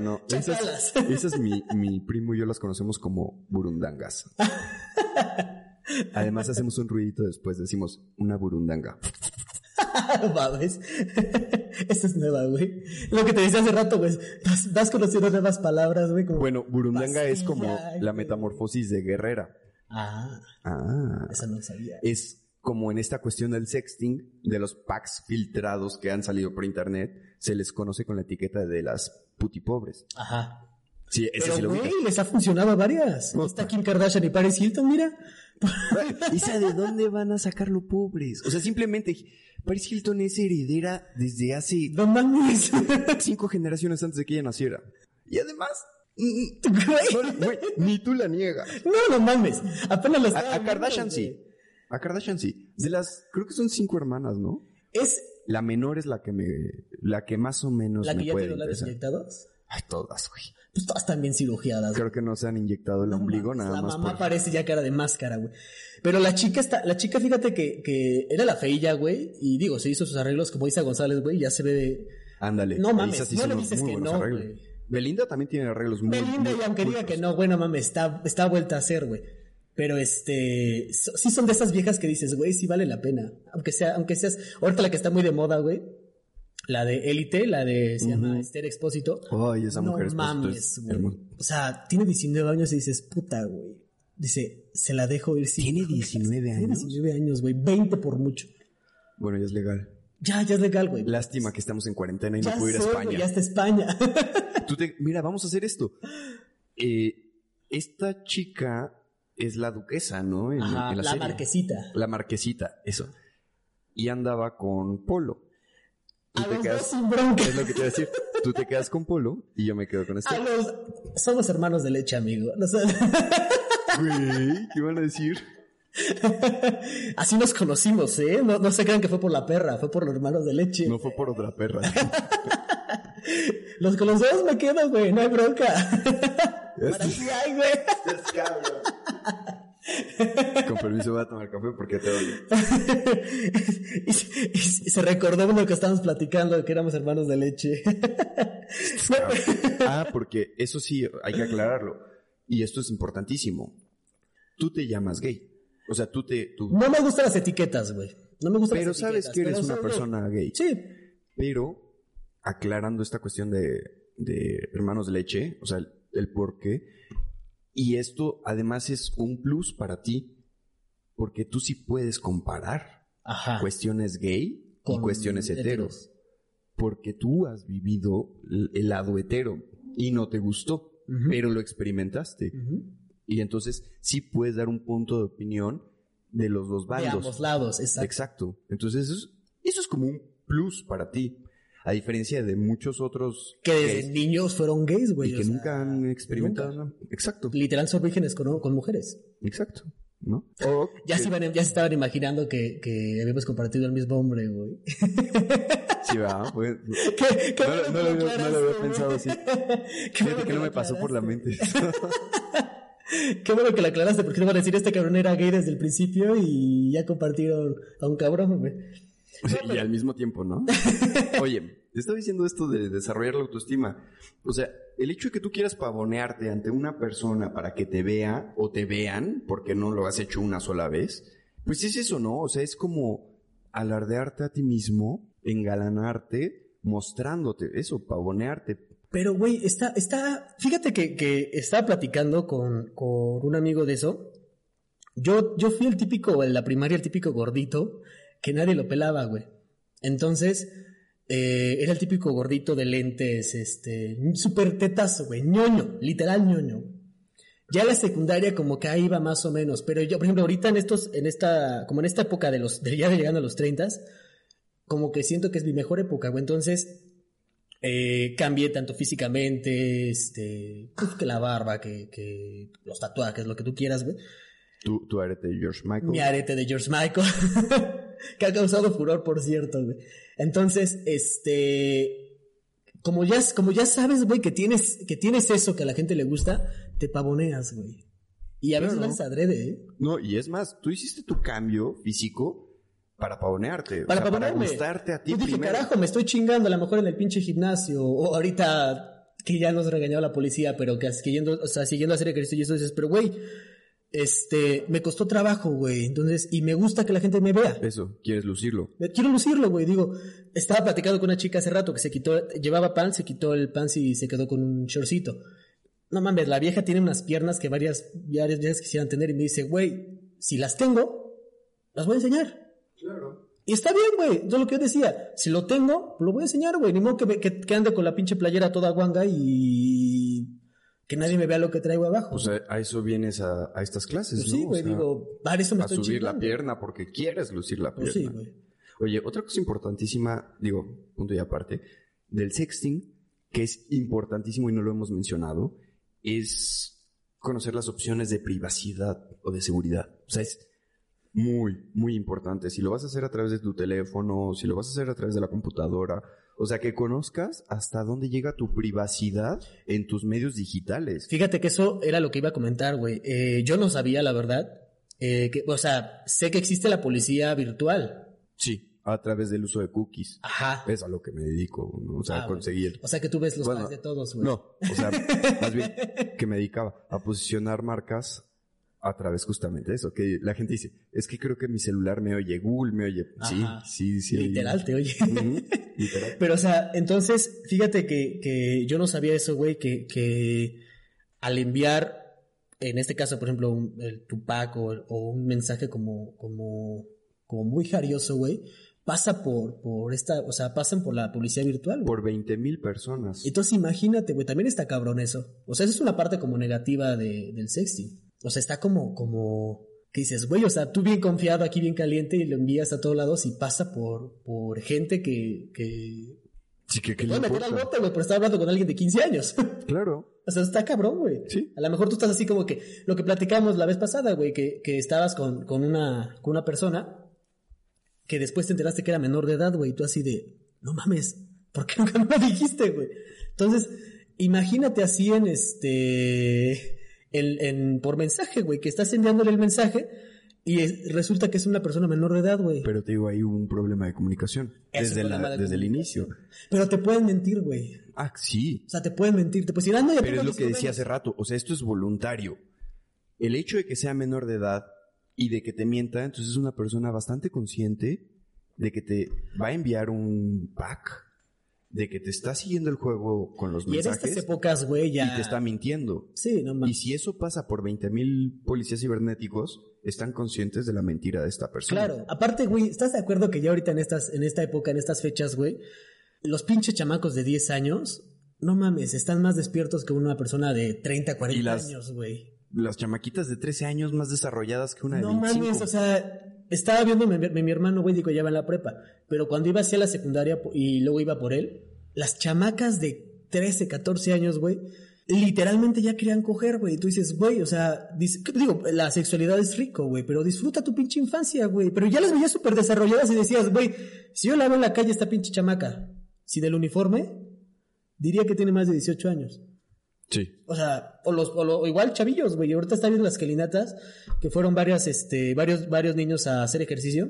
No. Chacalas. esas mi, mi primo y yo las conocemos como burundangas. Además hacemos un ruidito después, decimos una burundanga. Mames. Esta es nueva, güey. Lo que te decía hace rato, güey. Vas, vas conociendo nuevas palabras, güey. Como... Bueno, burundanga es como la metamorfosis de guerrera. Ah, Ah. esa no sabía. Es como en esta cuestión del sexting, de los packs filtrados que han salido por internet, se les conoce con la etiqueta de las putipobres. Ajá. Sí, ese Pero, sí lo güey, les ha funcionado a varias. Puta. Está Kim Kardashian y Paris Hilton, mira. ¿Esa de dónde van a sacarlo pobres? O sea, simplemente Paris Hilton es heredera desde hace No mames. cinco generaciones antes de que ella naciera. Y además, mm, Güey. no, güey, ni tú la niegas. No, no mames. Apenas estaba A, a Kardashian güey. sí. A Kardashian sí. De las, creo que son cinco hermanas, ¿no? Es La menor es la que me, la que más o menos la me que ya puede labios interesar. inyectados. Ay, todas, güey. Pues todas están bien cirugiadas. Creo que no se han inyectado el No ombligo nada la más mamá por... parece ya cara de máscara, güey. Pero la chica está, la chica, fíjate que, que era la feilla, güey. Y digo, se hizo sus arreglos como Isa González, güey. Ya se ve de. Ándale. No mames, sí no le dices muy que no, arreglos. güey. Belinda también tiene arreglos muy... Belinda, muy y aunque diga cultos. que no, güey, no mames, está, está vuelta a ser, güey. Pero este, so- sí son de esas viejas que dices, güey, sí vale la pena. Aunque sea, aunque seas, ahorita la que está muy de moda, güey. La de Élite, la de, se llama Esther Expósito. Ay, esa no mujer es mames, güey. hermosa. O sea, tiene 19 años y dices, puta, güey. Dice, se la dejo ir sin. ¿Tiene 19 Tiene años? 19 años, güey. 20 por mucho. Bueno, ya es legal. Ya, ya es legal, güey. Lástima que estamos en cuarentena y Ya no puedo ir a España. güey, ya está España. Tú te- mira, vamos a hacer esto. Eh, esta chica es la duquesa, ¿no? En, Ajá, en la, la, serie. marquesita. La marquesita, eso. Y andaba con Polo. Tú A te los dos quedas, sin bronca. es lo que te iba a decir. Tú te quedas con Polo y yo me quedo con A este. los... Somos hermanos de leche, amigo. No sé- Güey, ¿qué van a decir? Así nos conocimos, ¿eh? No, no se crean que fue por la perra, fue por los hermanos de leche. No fue por otra perra. Los con los dos me quedo, güey, no hay bronca. Para ti hay, güey. Permiso voy a tomar café porque te odio. y, y- y se recordó uno que estábamos platicando que éramos hermanos de leche. Ah, porque eso sí, hay que aclararlo. Y esto es importantísimo. Tú te llamas gay. O sea, tú te... tú- no me gustan las etiquetas, güey. No me gustan pero las sabes etiquetas, que eres pero una persona gay. gay. Sí. Pero, aclarando esta cuestión de, de hermanos de leche, o sea, el, el por qué. Y esto además es un plus para ti. Porque tú sí puedes comparar Ajá. cuestiones gay con cuestiones heteros. Porque tú has vivido el lado hetero y no te gustó, pero lo experimentaste. Y entonces sí puedes dar un punto de opinión de los dos De bandos. ambos lados, exacto. Exacto. Entonces eso es, eso es como un plus para ti. A diferencia de muchos otros Que desde gays niños fueron gays, güey. y que sea, nunca han experimentado nunca. nada. Exacto. Literal son vírgenes con, con mujeres. Exacto. ¿No? O Ya, que- se, iban- ya se estaban imaginando que, que habíamos compartido el mismo hombre, güey. Sí, ¿verdad? Pues, ¿Qué, qué No, no lo había- aclaras, no lo había güey. pensado así. Qué bueno que no me pasó por la mente. Qué bueno que lo aclaraste, porque no van a decir este cabrón era gay desde el principio y ya compartieron a un cabrón, güey. y al mismo tiempo, ¿no? Oye, te estaba diciendo esto de desarrollar la autoestima. O sea, el hecho de que tú quieras pavonearte ante una persona para que te vea o te vean, porque no lo has hecho una sola vez, pues es eso, ¿no? O sea, es como alardearte a ti mismo, engalanarte, mostrándote, eso, pavonearte. Pero, güey, está, está, fíjate que, que estaba platicando con, con un amigo de eso. Yo, yo fui el típico, en la primaria, el típico gordito, que nadie lo pelaba, güey. Entonces, eh, era el típico gordito de lentes, este, súper tetazo, güey, ñoño, literal ñoño. Ya la secundaria como que ahí iba más o menos, pero yo, por ejemplo, ahorita en estos, en esta, como en esta época de los, de ya de llegando a los 30, como que siento que es mi mejor época, güey. Entonces, eh, cambié tanto físicamente, este, pues, que la barba, que, que los tatuajes, lo que tú quieras, güey. Tu, tu arete de George Michael. Mi arete de George Michael, que ha causado furor, por cierto, güey. Entonces, este, como ya, como ya sabes, güey, que tienes, que tienes eso que a la gente le gusta, te pavoneas, güey. Y a veces haces adrede, ¿eh? No, y es más, tú hiciste tu cambio físico para pavonearte. o Para sea, pavonearme. Para gustarte a ti Yo dije, primero. carajo, me estoy chingando a lo mejor en el pinche gimnasio. O ahorita que ya nos regañó la policía, pero que siguiendo, o sea, siguiendo hacer ejercicio y eso dices, pero güey, este, me costó trabajo, güey. Entonces, y me gusta que la gente me vea. Eso, quieres lucirlo. Quiero lucirlo, güey. Digo, estaba platicando con una chica hace rato que se quitó, llevaba pan, se quitó el pan y se quedó con un shortcito. No mames, la vieja tiene unas piernas que varias, varias viejas quisieran tener y me dice, güey, si las tengo, las voy a enseñar. Claro. Y está bien, güey. Es lo que yo decía. Si lo tengo, lo voy a enseñar, güey. Ni modo que, me- que, que ande con la pinche playera toda guanga y que nadie me vea lo que traigo abajo. O sea, a eso vienes a, a estas clases, Pues ¿no? sí, O güey. sea, digo, para eso me a estoy subir la pierna porque quieres lucir la pierna. Pues sí, güey. Oye, otra cosa importantísima, digo, punto y aparte, del sexting, que es importantísimo y no lo hemos mencionado, es conocer las opciones de privacidad o de seguridad. O sea, es muy, muy importante. Si lo vas a hacer a través de tu teléfono, si lo vas a hacer a través de la computadora, o sea, que conozcas hasta dónde llega tu privacidad en tus medios digitales. Fíjate que eso era lo que iba a comentar, güey. Eh, yo no sabía, la verdad. eh, que, o sea, sé que existe la policía virtual. Sí. A través del uso de cookies. Ajá. Es a lo que me dedico, ¿no? o sea, Ah, conseguir. O sea que tú ves los Bueno, de todos, güey. No, o sea, más bien que me dedicaba a posicionar marcas a través justamente de eso, que la gente dice, es que creo que mi celular me oye, Google me oye. Ajá. Sí, sí, sí. Literal, te oye. Literal. Pero, o sea, entonces, fíjate que, que yo no sabía eso, güey, que, que al enviar, en este caso, por ejemplo, un, el Tupac o, o un mensaje como, como, como muy jarioso, güey, pasa por, por esta, o sea, pasan por la policía virtual, güey. Por 20 mil personas. Entonces imagínate, güey, también está cabrón eso. O sea, esa es una parte como negativa de, del sexting. O sea, está como, como, que dices, güey, o sea, tú bien confiado aquí, bien caliente y lo envías a todos lados y pasa por, por gente que, que Sí, que, ¿qué te le meter al bote, güey, por estar hablando con alguien de 15 años. Claro. o sea, está cabrón, güey. Sí. A lo mejor tú estás así como que, lo que platicamos la vez pasada, güey, que, que estabas con, con una, con una persona que después te enteraste que era menor de edad, güey, y tú así de, no mames, ¿por qué nunca me lo dijiste, güey? Entonces, imagínate así en este, en, en- por mensaje, güey, que estás enviándole el mensaje y es- resulta que es una persona menor de edad, güey. Pero te digo, ahí hubo un problema de comunicación. Es un Desde, la- de desde el inicio. Pero te pueden mentir, güey. Ah, sí. O sea, te pueden mentir, te pueden decir, ah, no, ya Pero es lo que decía problemas". hace rato. O sea, esto es voluntario. El hecho de que sea menor de edad y de que te mienta, entonces es una persona bastante consciente de que te va a enviar un pack de que te está siguiendo el juego con los Y en mensajes estas épocas, güey, ya... y te está mintiendo. Sí, no Y mames. si eso pasa por 20.000 policías cibernéticos, están conscientes de la mentira de esta persona. Claro, aparte, güey, ¿estás de acuerdo que ya ahorita en estas, en esta época, en estas fechas, güey, los pinches chamacos de 10 años, no mames, están más despiertos que una persona de 30, 40 Y las- años, güey. Las chamaquitas de 13 años más desarrolladas que una de No 25. mames, o sea, estaba viendo mi, mi- hermano, güey, digo, ya va en la prepa, pero cuando iba hacia la secundaria y luego iba por él, las chamacas de 13, 14 años, güey, literalmente ya querían coger, güey. Y tú dices, güey, o sea, dis- ¿qué te digo, la sexualidad es rico, güey, pero disfruta tu pinche infancia, güey. Pero ya las veías súper desarrolladas y decías, güey, si yo la veo en la calle esta pinche chamaca, si del uniforme, diría que tiene más de 18 años. Sí. O sea, o, los, o, lo- o igual chavillos, güey. Ahorita está viendo las quelinatas, que fueron varias, este, varios, varios niños a hacer ejercicio,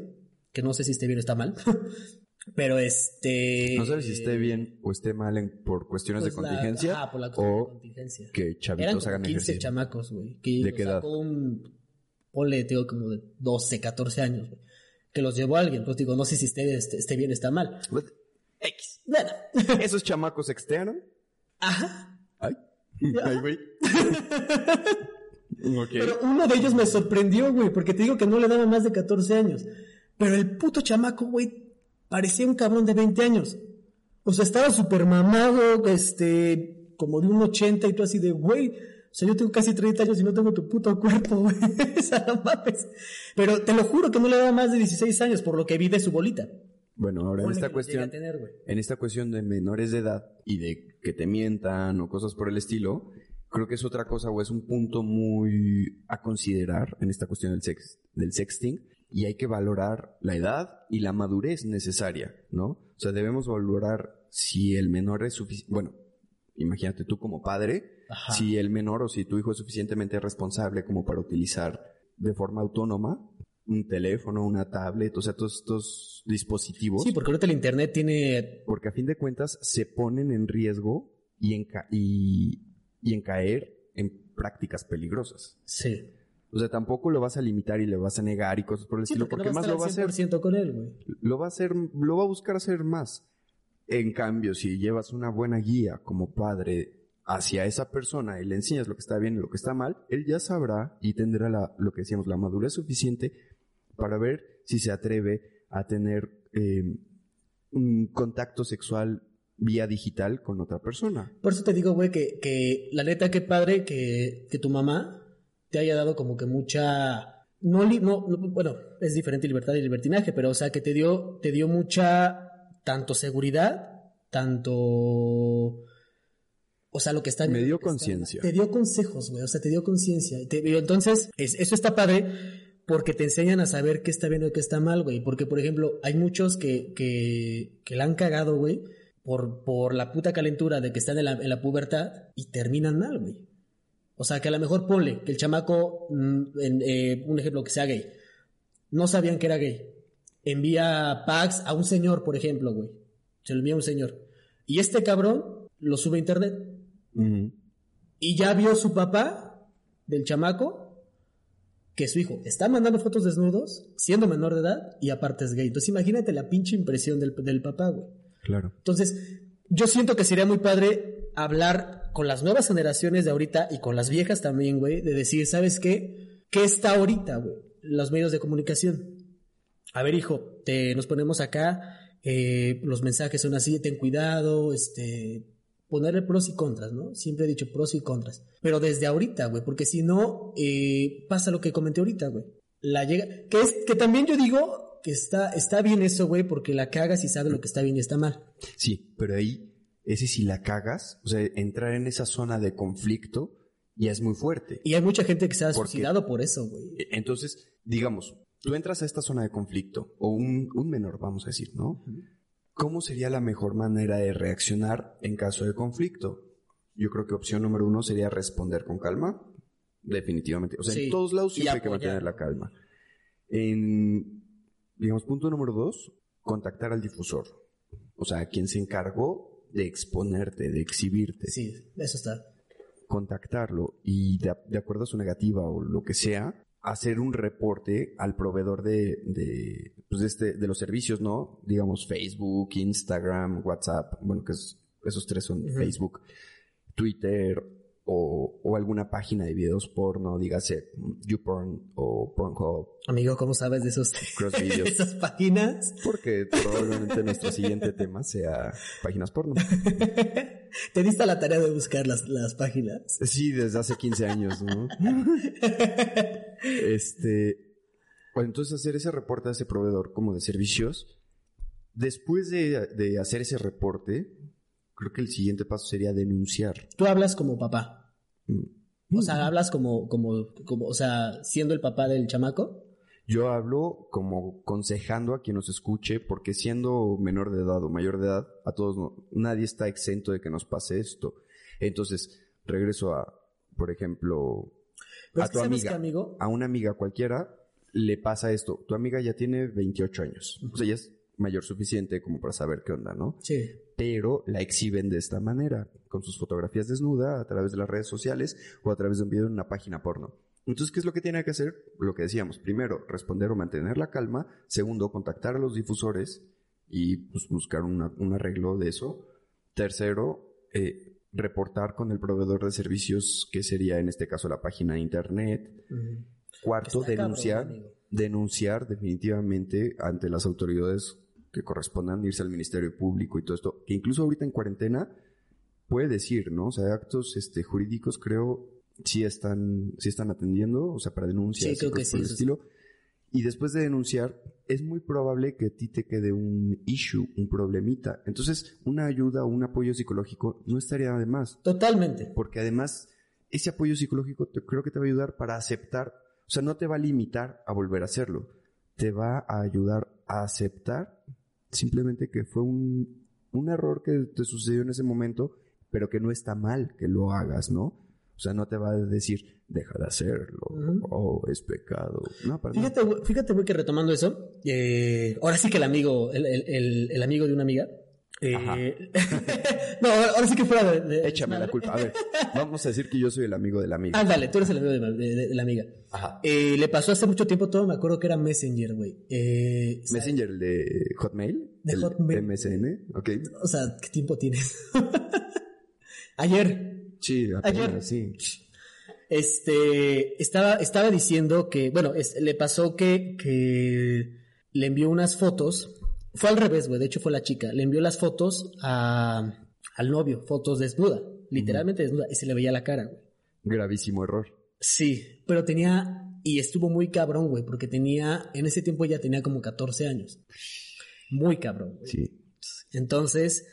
que no sé si esté bien o está mal. Pero este. No sabes si esté bien o esté mal en- por cuestiones pues de la- contingencia ajá, por la o contingencia. que Eran chavitos como hagan 15 ejercicio. chamacos, güey. Que ¿De qué edad? sacó un. Ponle, digo, como de 12, 14 años, güey. Que los llevó alguien. Pues digo, no sé si esté, esté, esté bien o está mal. X. Bueno. ¿Esos chamacos externos? Ajá. Ay. Güey. Pero uno de ellos me sorprendió, güey, porque te digo que no le daba más de 14 años. Pero el puto chamaco, güey, parecía un cabrón de 20 años. O sea, estaba súper mamado, este, como de un 80 y tú así de, güey, o sea, yo tengo casi 30 años y no tengo tu puto cuerpo, güey. Pero te lo juro que no le daba más de 16 años por lo que vi de su bolita. Bueno, ahora en esta cuestión, tener, en esta cuestión de menores de edad y de que te mientan o cosas por el estilo, creo que es otra cosa o es un punto muy a considerar en esta cuestión del sex, del sexting y hay que valorar la edad y la madurez necesaria, ¿no? O sea, debemos valorar si el menor es suficiente, bueno, imagínate tú como padre, Ajá. si el menor o si tu hijo es suficientemente responsable como para utilizar de forma autónoma un teléfono, una tablet, o sea, todos estos dispositivos. Sí, porque ahorita el internet tiene Porque a fin de cuentas se ponen en riesgo y en, ca- y, y en caer en prácticas peligrosas. Sí. O sea, tampoco lo vas a limitar y le vas a negar y cosas por el Sí, estilo, porque, no más lo va a hacer, estar al 100% con él, güey. lo va a hacer, lo va a buscar hacer más. En cambio, si llevas una buena guía como padre hacia esa persona y le enseñas lo que está bien y lo que está mal, él ya sabrá y tendrá la, lo que decíamos, la madurez suficiente para ver si se atreve a tener eh, un contacto sexual vía digital con otra persona. Por eso te digo, güey, que, que la neta, qué padre que, que tu mamá te haya dado como que mucha. No, li- no, no, bueno, es diferente libertad y libertinaje, pero o sea, que te dio, te dio mucha, tanto seguridad, tanto. O sea, lo que está Me dio conciencia. Te dio consejos, güey, o sea, te dio conciencia. Entonces, es- eso está padre porque te enseñan a saber qué está bien y qué está mal, güey. Porque, por ejemplo, hay muchos que, que, que la han cagado, güey, por, por la puta calentura de que están en la, en la pubertad y terminan mal, güey. O sea, que a lo mejor ponle que el chamaco, mm, en, eh, un ejemplo, que sea gay, no sabían que era gay. Envía packs a un señor, por ejemplo, güey. Se lo envía a un señor. Y este cabrón lo sube a internet. Y ya vio su papá del chamaco que su hijo está mandando fotos desnudos, siendo menor de edad y aparte es gay. Entonces imagínate la pinche impresión del, del papá, güey. Claro. Entonces, yo siento que sería muy padre hablar con las nuevas generaciones de ahorita y con las viejas también, güey, de decir, ¿sabes qué? ¿Qué está ahorita, güey? Los medios de comunicación. A ver, hijo, te, nos ponemos acá, eh, los mensajes son así, ten cuidado, este, ponerle pros y contras, ¿no? Siempre he dicho pros y contras. Pero desde ahorita, güey, porque si no, eh, pasa lo que comenté ahorita, güey. La llega, que es, que también yo digo que está, está bien eso, güey, porque la cagas y sabes lo que está bien y está mal. Sí, pero ahí, ese si la cagas, o sea, entrar en esa zona de conflicto ya es muy fuerte. Y hay mucha gente que se ha suicidado por eso, güey. E- Entonces, digamos, tú entras a esta zona de conflicto, o un, un menor, vamos a decir, ¿no? ¿Cómo sería la mejor manera de reaccionar en caso de conflicto? Yo creo que opción número uno sería responder con calma. Definitivamente. O sea, Sí, en todos lados siempre hay que mantener la calma. En, digamos, punto número dos, contactar al difusor. O sea, quien se encargó de exponerte, de exhibirte Sí, eso está. contactarlo y de, de acuerdo a su negativa o lo que sea, hacer un reporte al proveedor de, de, pues de, este, de los servicios, ¿no? Digamos Facebook, Instagram, WhatsApp, bueno, que es- esos tres son Facebook, Twitter o, o alguna página de videos porno, dígase YouPorn o Pornhub, Amigo, ¿cómo sabes de esos de Videos. esas páginas? Porque probablemente nuestro siguiente tema sea páginas porno. Te diste a la tarea de buscar las, las páginas. Sí, desde hace 15 años, ¿no? Este, bueno, entonces hacer ese reporte a ese proveedor como de servicios, después de, de hacer ese reporte, creo que el siguiente paso sería denunciar. Tú hablas como papá. Mm. O sea, hablas como, como, como, o sea, siendo el papá del chamaco. Yo hablo como aconsejando a quien nos escuche, porque siendo menor de edad o mayor de edad, a todos no- nadie está exento de que nos pase esto. Entonces, regreso a, por ejemplo, Pero a es que tu ¿sabes amiga, amigo? a una amiga cualquiera le pasa esto. Tu amiga ya tiene 28 años. O sea, ya es mayor suficiente como para saber qué onda, ¿no? Sí. Pero la exhiben de esta manera, con sus fotografías desnuda a través de las redes sociales o a través de un video en una página porno. Entonces, ¿qué es lo que tiene que hacer? Lo que decíamos. Primero, responder o mantener la calma. Segundo, contactar a los difusores y pues, buscar una- un arreglo de eso. Tercero, eh, reportar con el proveedor de servicios, que sería en este caso la página de internet. Cuarto, Está denunciar, denunciar definitivamente ante las autoridades que correspondan, irse al Ministerio Público y todo esto, que incluso ahorita en cuarentena puede decir, ¿no? O sea, actos este, jurídicos creo sí están, sí están atendiendo, o sea, para denuncias Sí, y creo que por el sí. Y después de denunciar, es muy probable que a ti te quede un issue, un problemita. Entonces, una ayuda o un apoyo psicológico no estaría de más Totalmente. porque además ese apoyo psicológico te- creo que te va a ayudar para aceptar, o sea, no te va a limitar a volver a hacerlo, te va a ayudar a aceptar simplemente que fue un, un error que te sucedió en ese momento, pero que no está mal que lo hagas, ¿no? O sea, no te va a decir, deja de hacerlo, Ujú. o es pecado. No, para nada. Fíjate, güey- fíjate, güey, que retomando eso, eh, ahora sí que el amigo, el, el- el- el amigo de una amiga. eh, no, ahora, sí que fuera de. de- Échame la culpa. A ver, vamos a decir que yo soy el amigo de la amiga. Ándale, tú eres el amigo de, de- de- de la amiga. Ajá. Eh, le pasó hace mucho tiempo todo, me acuerdo que era Messenger, güey. Eh, Messenger, el de Hotmail. De el Hotmail. MSN, ok. O sea, ¿qué tiempo tienes? Ayer, Sí, Ayer. sí. este, estaba, estaba diciendo que, bueno, es- le pasó que, que le envió unas fotos. Fue al revés, güey. De hecho, fue la chica. Le envió las fotos a, al novio, fotos desnuda. Literalmente desnuda. Y se le veía la cara, güey. Gravísimo error. Sí, pero tenía, y estuvo muy cabrón, güey, porque tenía, en ese tiempo ya tenía como 14 años. Muy cabrón, güey. Sí. Entonces,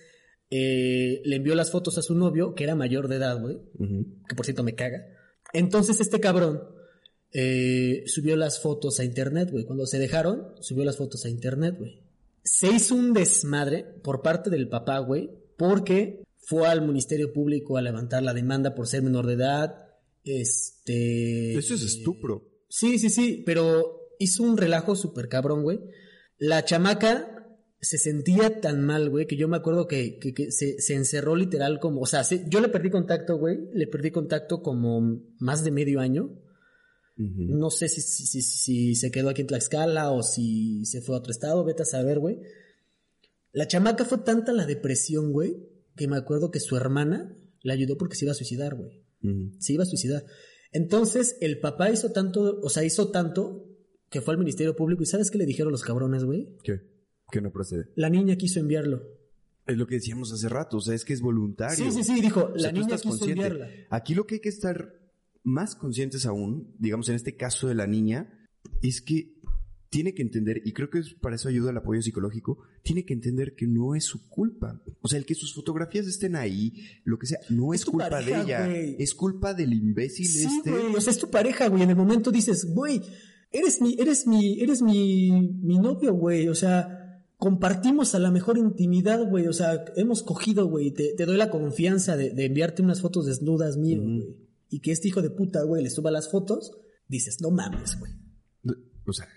eh, le envió las fotos a su novio, que era mayor de edad, güey, que por cierto me caga. Entonces, este cabrón eh, subió las fotos a internet, güey. Cuando se dejaron, subió las fotos a internet, güey. Se hizo un desmadre por parte del papá, güey, porque fue al Ministerio Público a levantar la demanda por ser menor de edad. Este. Eso es estupro. Sí, sí, sí, pero hizo un relajo súper cabrón, güey. La chamaca se sentía tan mal, güey, que yo me acuerdo que, que- que se, se encerró literal como, o sea, se- yo le perdí contacto, güey, le perdí contacto como más de medio año. No sé si, si, si, si se quedó aquí en Tlaxcala o si se fue a otro estado, vete a saber, güey. La chamaca fue tanta la depresión, güey, que me acuerdo que su hermana le ayudó porque se iba a suicidar, güey se iba a suicidar. Entonces, el papá hizo tanto, o sea, hizo tanto que fue al Ministerio Público y ¿sabes qué le dijeron los cabrones, güey? ¿Qué? Que no procede. La niña quiso enviarlo. Es lo que decíamos hace rato, o sea, es que es voluntario. Sí, sí, sí, dijo, O sea, la niña quiso consciente. enviarla. Aquí lo que hay que estar más conscientes aún, digamos en este caso de la niña, es que tiene que entender, y creo que es- para eso ayuda el apoyo psicológico, tiene que entender que no es su culpa. O sea, el que sus fotografías estén ahí, lo que sea, no es, culpa pareja, de ella, es culpa del imbécil Sí, este. güey, o sea, es tu pareja, güey. En el momento dices, güey, eres mi, eres mi, eres mi, mi novio, güey. O sea, compartimos a la mejor intimidad, güey. O sea, hemos cogido, güey. Te, te doy la confianza de, de enviarte unas fotos desnudas mío, Ujú. güey. Y que este hijo de puta, güey, le suba las fotos. Dices, no mames, güey. O sea,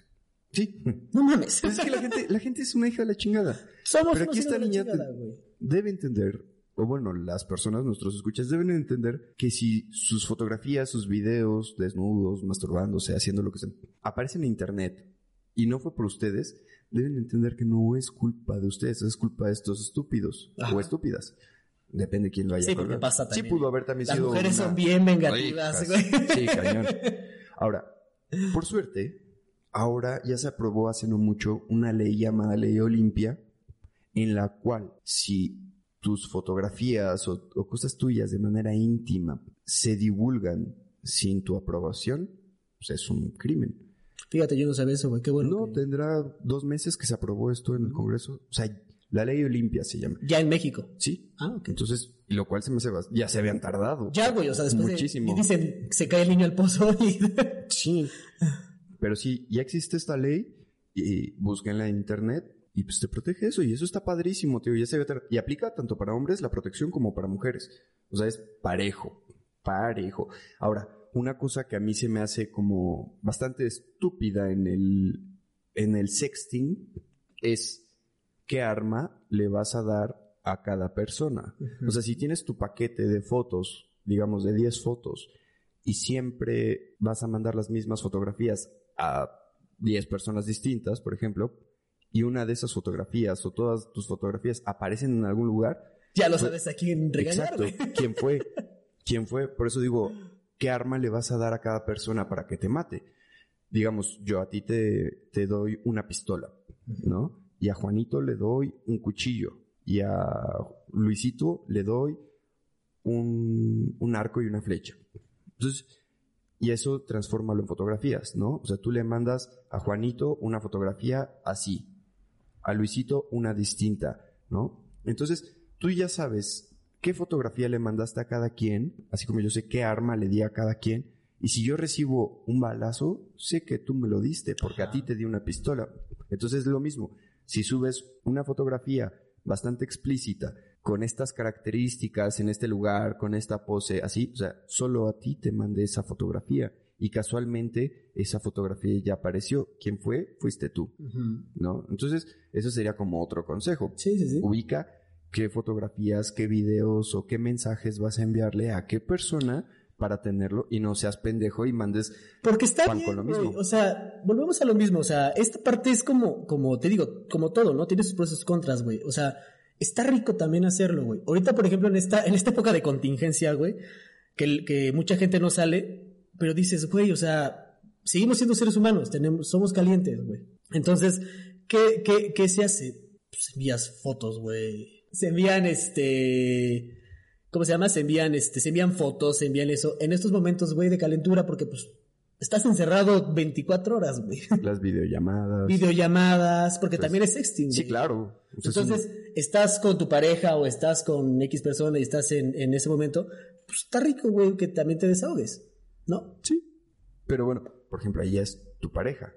sí. No mames. Pues es que la gente, la gente es una hija de la chingada. Somos Pero aquí esta de niña te- chingada, güey. debe entender, o bueno, las personas, nuestros escuchas, deben entender que si sus fotografías, sus videos, desnudos, masturbándose, haciendo lo que sea, aparecen en internet y no fue por ustedes, deben entender que no es culpa de ustedes, es culpa de estos estúpidos Ajá. o estúpidas. Depende quién lo haya Sí, porque pasa Sí también. pudo haber también Las sido mujeres una- son bien vengativas, güey. Sí, cañón. Ahora, por suerte, ahora ya se aprobó hace no mucho una ley llamada Ley Olimpia, en la cual si tus fotografías o, o cosas tuyas de manera íntima se divulgan sin tu aprobación, pues es un crimen. Fíjate, yo no sabía eso, güey. Qué bueno. No, que- tendrá dos meses que se aprobó esto en el Congreso. O sea, la Ley Olimpia se llama. Ya en México. Sí. Ah, ok. Entonces, y lo cual se me hace Ya se habían tardado. Ya, güey, o sea, después de- Muchísimo. y dicen, se cae el niño al pozo y... Sí. Pero sí, ya existe esta ley y búsquenla en internet y pues te protege eso y eso está padrísimo, tío. Ya se ve y aplica tanto para hombres la protección como para mujeres. O sea, es parejo, parejo. Ahora, una cosa que a mí se me hace como bastante estúpida en el en el sexting es qué arma le vas a dar a cada persona. O sea, si tienes tu paquete de fotos, digamos de 10 fotos, y siempre vas a mandar las mismas fotografías a 10 personas distintas, por ejemplo, y una de esas fotografías o todas tus fotografías aparecen en algún lugar, ya lo sabes a quién regañar, exacto. ¿quién fue? ¿Quién fue? Por eso digo, ¿qué arma le vas a dar a cada persona para que te mate? Digamos, yo a ti te, te doy una pistola, ¿no? Y a Juanito le doy un cuchillo. Y a Luisito le doy un, un arco y una flecha. Entonces, y eso transfórmalo en fotografías, ¿no? O sea, tú le mandas a Juanito una fotografía así, a Luisito una distinta, ¿no? Entonces, tú ya sabes qué fotografía le mandaste a cada quien, así como yo sé qué arma le di a cada quien, y si yo recibo un balazo, sé que tú me lo diste, porque a ti te di una pistola. Entonces es lo mismo, si subes una fotografía bastante explícita, con estas características en este lugar, con esta pose, así, o sea, solo a ti te mandé esa fotografía. Y casualmente esa fotografía ya apareció. ¿Quién fue? Fuiste tú. ¿no? Entonces, eso sería como otro consejo. Sí, sí, sí. Ubica qué fotografías, qué videos o qué mensajes vas a enviarle a qué persona para tenerlo y no seas pendejo y mandes Porque está Pan bien, con lo mismo. O sea, volvemos a lo mismo. O sea, esta parte es como, como te digo, como todo, ¿no? Tiene sus pros y sus contras, güey. O sea, está rico también hacerlo, güey. Ahorita, por ejemplo, en esta, en esta época de contingencia, güey, que, que mucha gente no sale, pero dices, güey, o sea, seguimos siendo seres humanos, tenemos, somos calientes, güey. Entonces, ¿qué, qué, qué se hace? Pues envías fotos, güey. Se envían, este... ¿Cómo se llama? Se envían, este, se envían fotos, se envían eso. En estos momentos, güey, de calentura, porque pues estás encerrado 24 horas, güey. las videollamadas. Videollamadas, porque Pues, también es sexting. Sí, güey. claro. O sea, es un- Entonces, estás con tu pareja o estás con X persona y estás en, en ese momento, pues está rico, güey, que también te desahogues, ¿no? sí. Pero bueno, por ejemplo, ahí ya es tu pareja.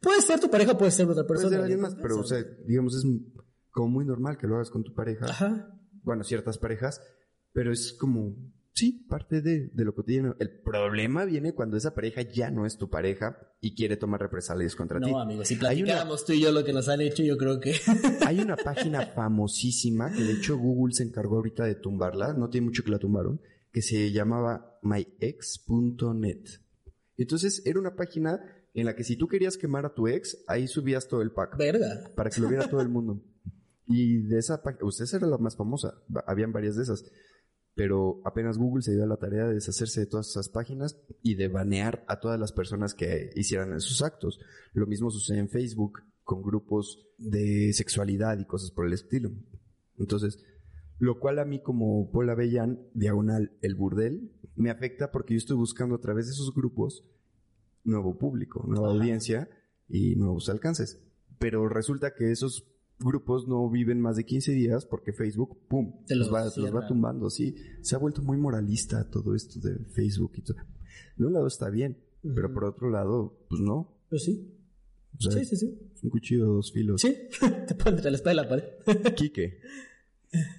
Puede ser tu pareja, puede ser otra Puede persona. ser alguien más, pero o sea, digamos, es como muy normal que lo hagas con tu pareja. Ajá. Bueno, ciertas parejas, pero es como, sí, parte de, de lo cotidiano. El problema viene cuando esa pareja ya no es tu pareja y quiere tomar represalias contra ti. No, amigo, si una- platicáramos tú y yo lo que nos han hecho, yo creo que... Hay una página famosísima que de hecho Google se encargó ahorita de tumbarla, no tiene mucho que la tumbaron, que se llamaba myex.net. Entonces era una página en la que si tú querías quemar a tu ex, ahí subías todo el pack Verga. para que lo viera todo el mundo. Y de esa página, usted era la más famosa, habían varias de esas. Pero apenas Google se dio a la tarea de deshacerse de todas esas páginas y de banear a todas las personas que hicieran esos actos. Lo mismo sucede en Facebook con grupos de sexualidad y cosas por el estilo. Entonces, lo cual a mí como Paula Bellán, diagonal el burdel, me afecta porque yo estoy buscando a través de esos grupos nuevo público, nueva Ajá. audiencia y nuevos alcances. Pero resulta que esos grupos no viven más de 15 días porque Facebook, ¡pum!, Te los los va, te los va tumbando, sí. Se ha vuelto muy moralista todo esto de Facebook y todo. De un lado está bien, pero por otro lado, pues no. Pues sí. O sea, Sí, sí, sí. un cuchillo de dos filos. Sí, te pones entre la espada y la pared. Quique,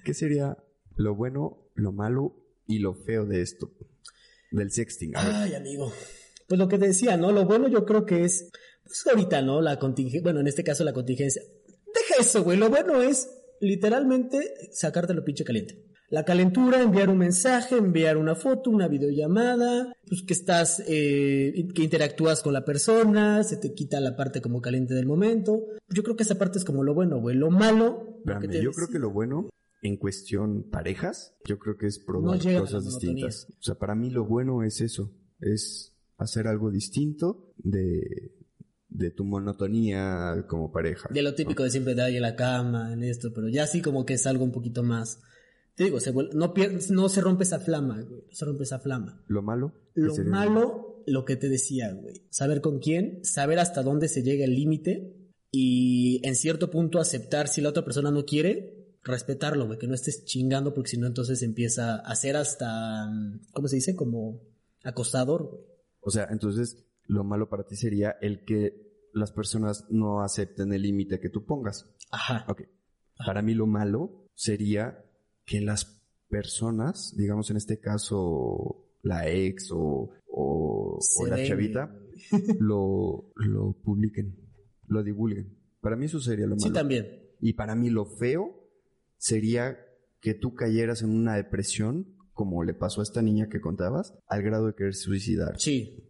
¿qué sería lo bueno, lo malo y lo feo de esto? Del sexting. Ay, amigo. Pues lo que te decía, ¿no? Lo bueno yo creo que es, pues ahorita, ¿no? La contingencia, bueno, en este caso la contingencia. Eso, güey. Lo bueno es literalmente sacarte lo pinche caliente. La calentura, enviar un mensaje, enviar una foto, una videollamada, pues que estás, eh, que interactúas con la persona, se te quita la parte como caliente del momento. Yo creo que esa parte es como lo bueno, güey. Lo malo... te yo creo que lo bueno en cuestión parejas, yo creo que es probar No cosas distintas. O sea, para mí lo bueno es eso, es hacer algo distinto de, de tu monotonía como pareja. De lo típico de siempre de ahí en la cama, en esto, pero ya así como que es algo un poquito más... Te digo, se vuel- no, pier- no se rompe esa flama, güey. No se rompe esa flama. Lo malo. ¿qué Lo malo, lo que te decía, güey. Saber con quién, saber hasta dónde se llega el límite y en cierto punto aceptar si la otra persona no quiere, respetarlo, güey. Que no estés chingando porque si no entonces empieza a ser hasta, mm, ¿cómo se dice? Como acostador, güey. O sea, entonces lo malo para ti sería el que las personas no acepten el límite que tú pongas. Ajá. Ok. Para mí lo malo sería que las personas, digamos en este caso la ex o, o, la chavita, lo, lo publiquen, lo divulguen. Para mí eso sería lo malo. Sí, también. Y para mí lo feo sería que tú cayeras en una depresión, como le pasó a esta niña que contabas, al grado de querer suicidar. Sí.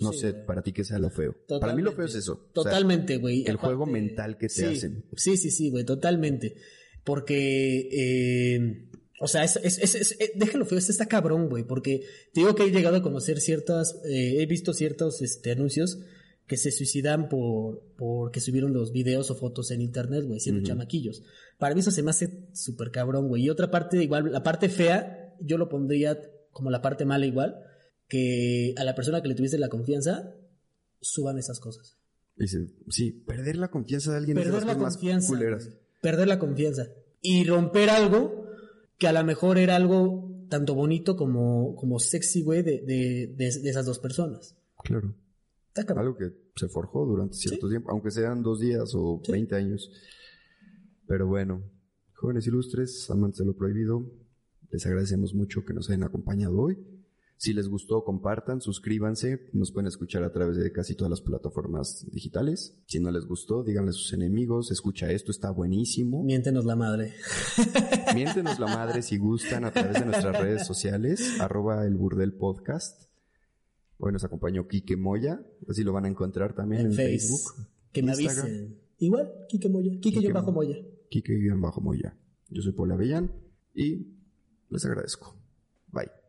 No Sí, sé, güey. para ti que sea lo feo. Para mí lo feo es eso. O sea, Totalmente, güey. el juego mental que te sí, hacen. Sí, sí, sí, güey, totalmente. Porque, eh, o sea, es, es, es, es- eh, déjalo feo, este está cabrón, güey. Porque te digo que he llegado a conocer ciertas, eh, he visto ciertos este, anuncios que se suicidan por porque subieron los videos o fotos en internet, güey, siendo chamaquillos. Para mí eso se me hace súper cabrón, güey. Y otra parte, igual, la parte fea, yo lo pondría como la parte mala igual, que a la persona que le tuviste la confianza, suban esas cosas. Dice, sí, perder la confianza de alguien es de las la más culeras. Perder la confianza. Y romper algo que a lo mejor era algo tanto bonito como, como sexy, güey, de, de, esas dos personas. Claro. Algo que se forjó durante cierto tiempo, aunque sean dos días o Sí. 20 años. Pero bueno, jóvenes ilustres, amantes de lo prohibido, les agradecemos mucho que nos hayan acompañado hoy. Si les gustó, compartan, suscríbanse. Nos pueden escuchar a través de casi todas las plataformas digitales. Si no les gustó, díganle a sus enemigos, escucha esto, está buenísimo. Miéntenos la madre. Miéntenos la madre si gustan a través de nuestras redes sociales, arroba el burdel podcast. Hoy nos acompañó Quique Moya, así lo van a encontrar también en, En Face. Facebook. Que me Instagram. avisen. Igual, Kike Moya. Kike Quique yo bajo Moya. Moya. Quique-Moya. Yo soy Paula Avellán y les agradezco. Bye.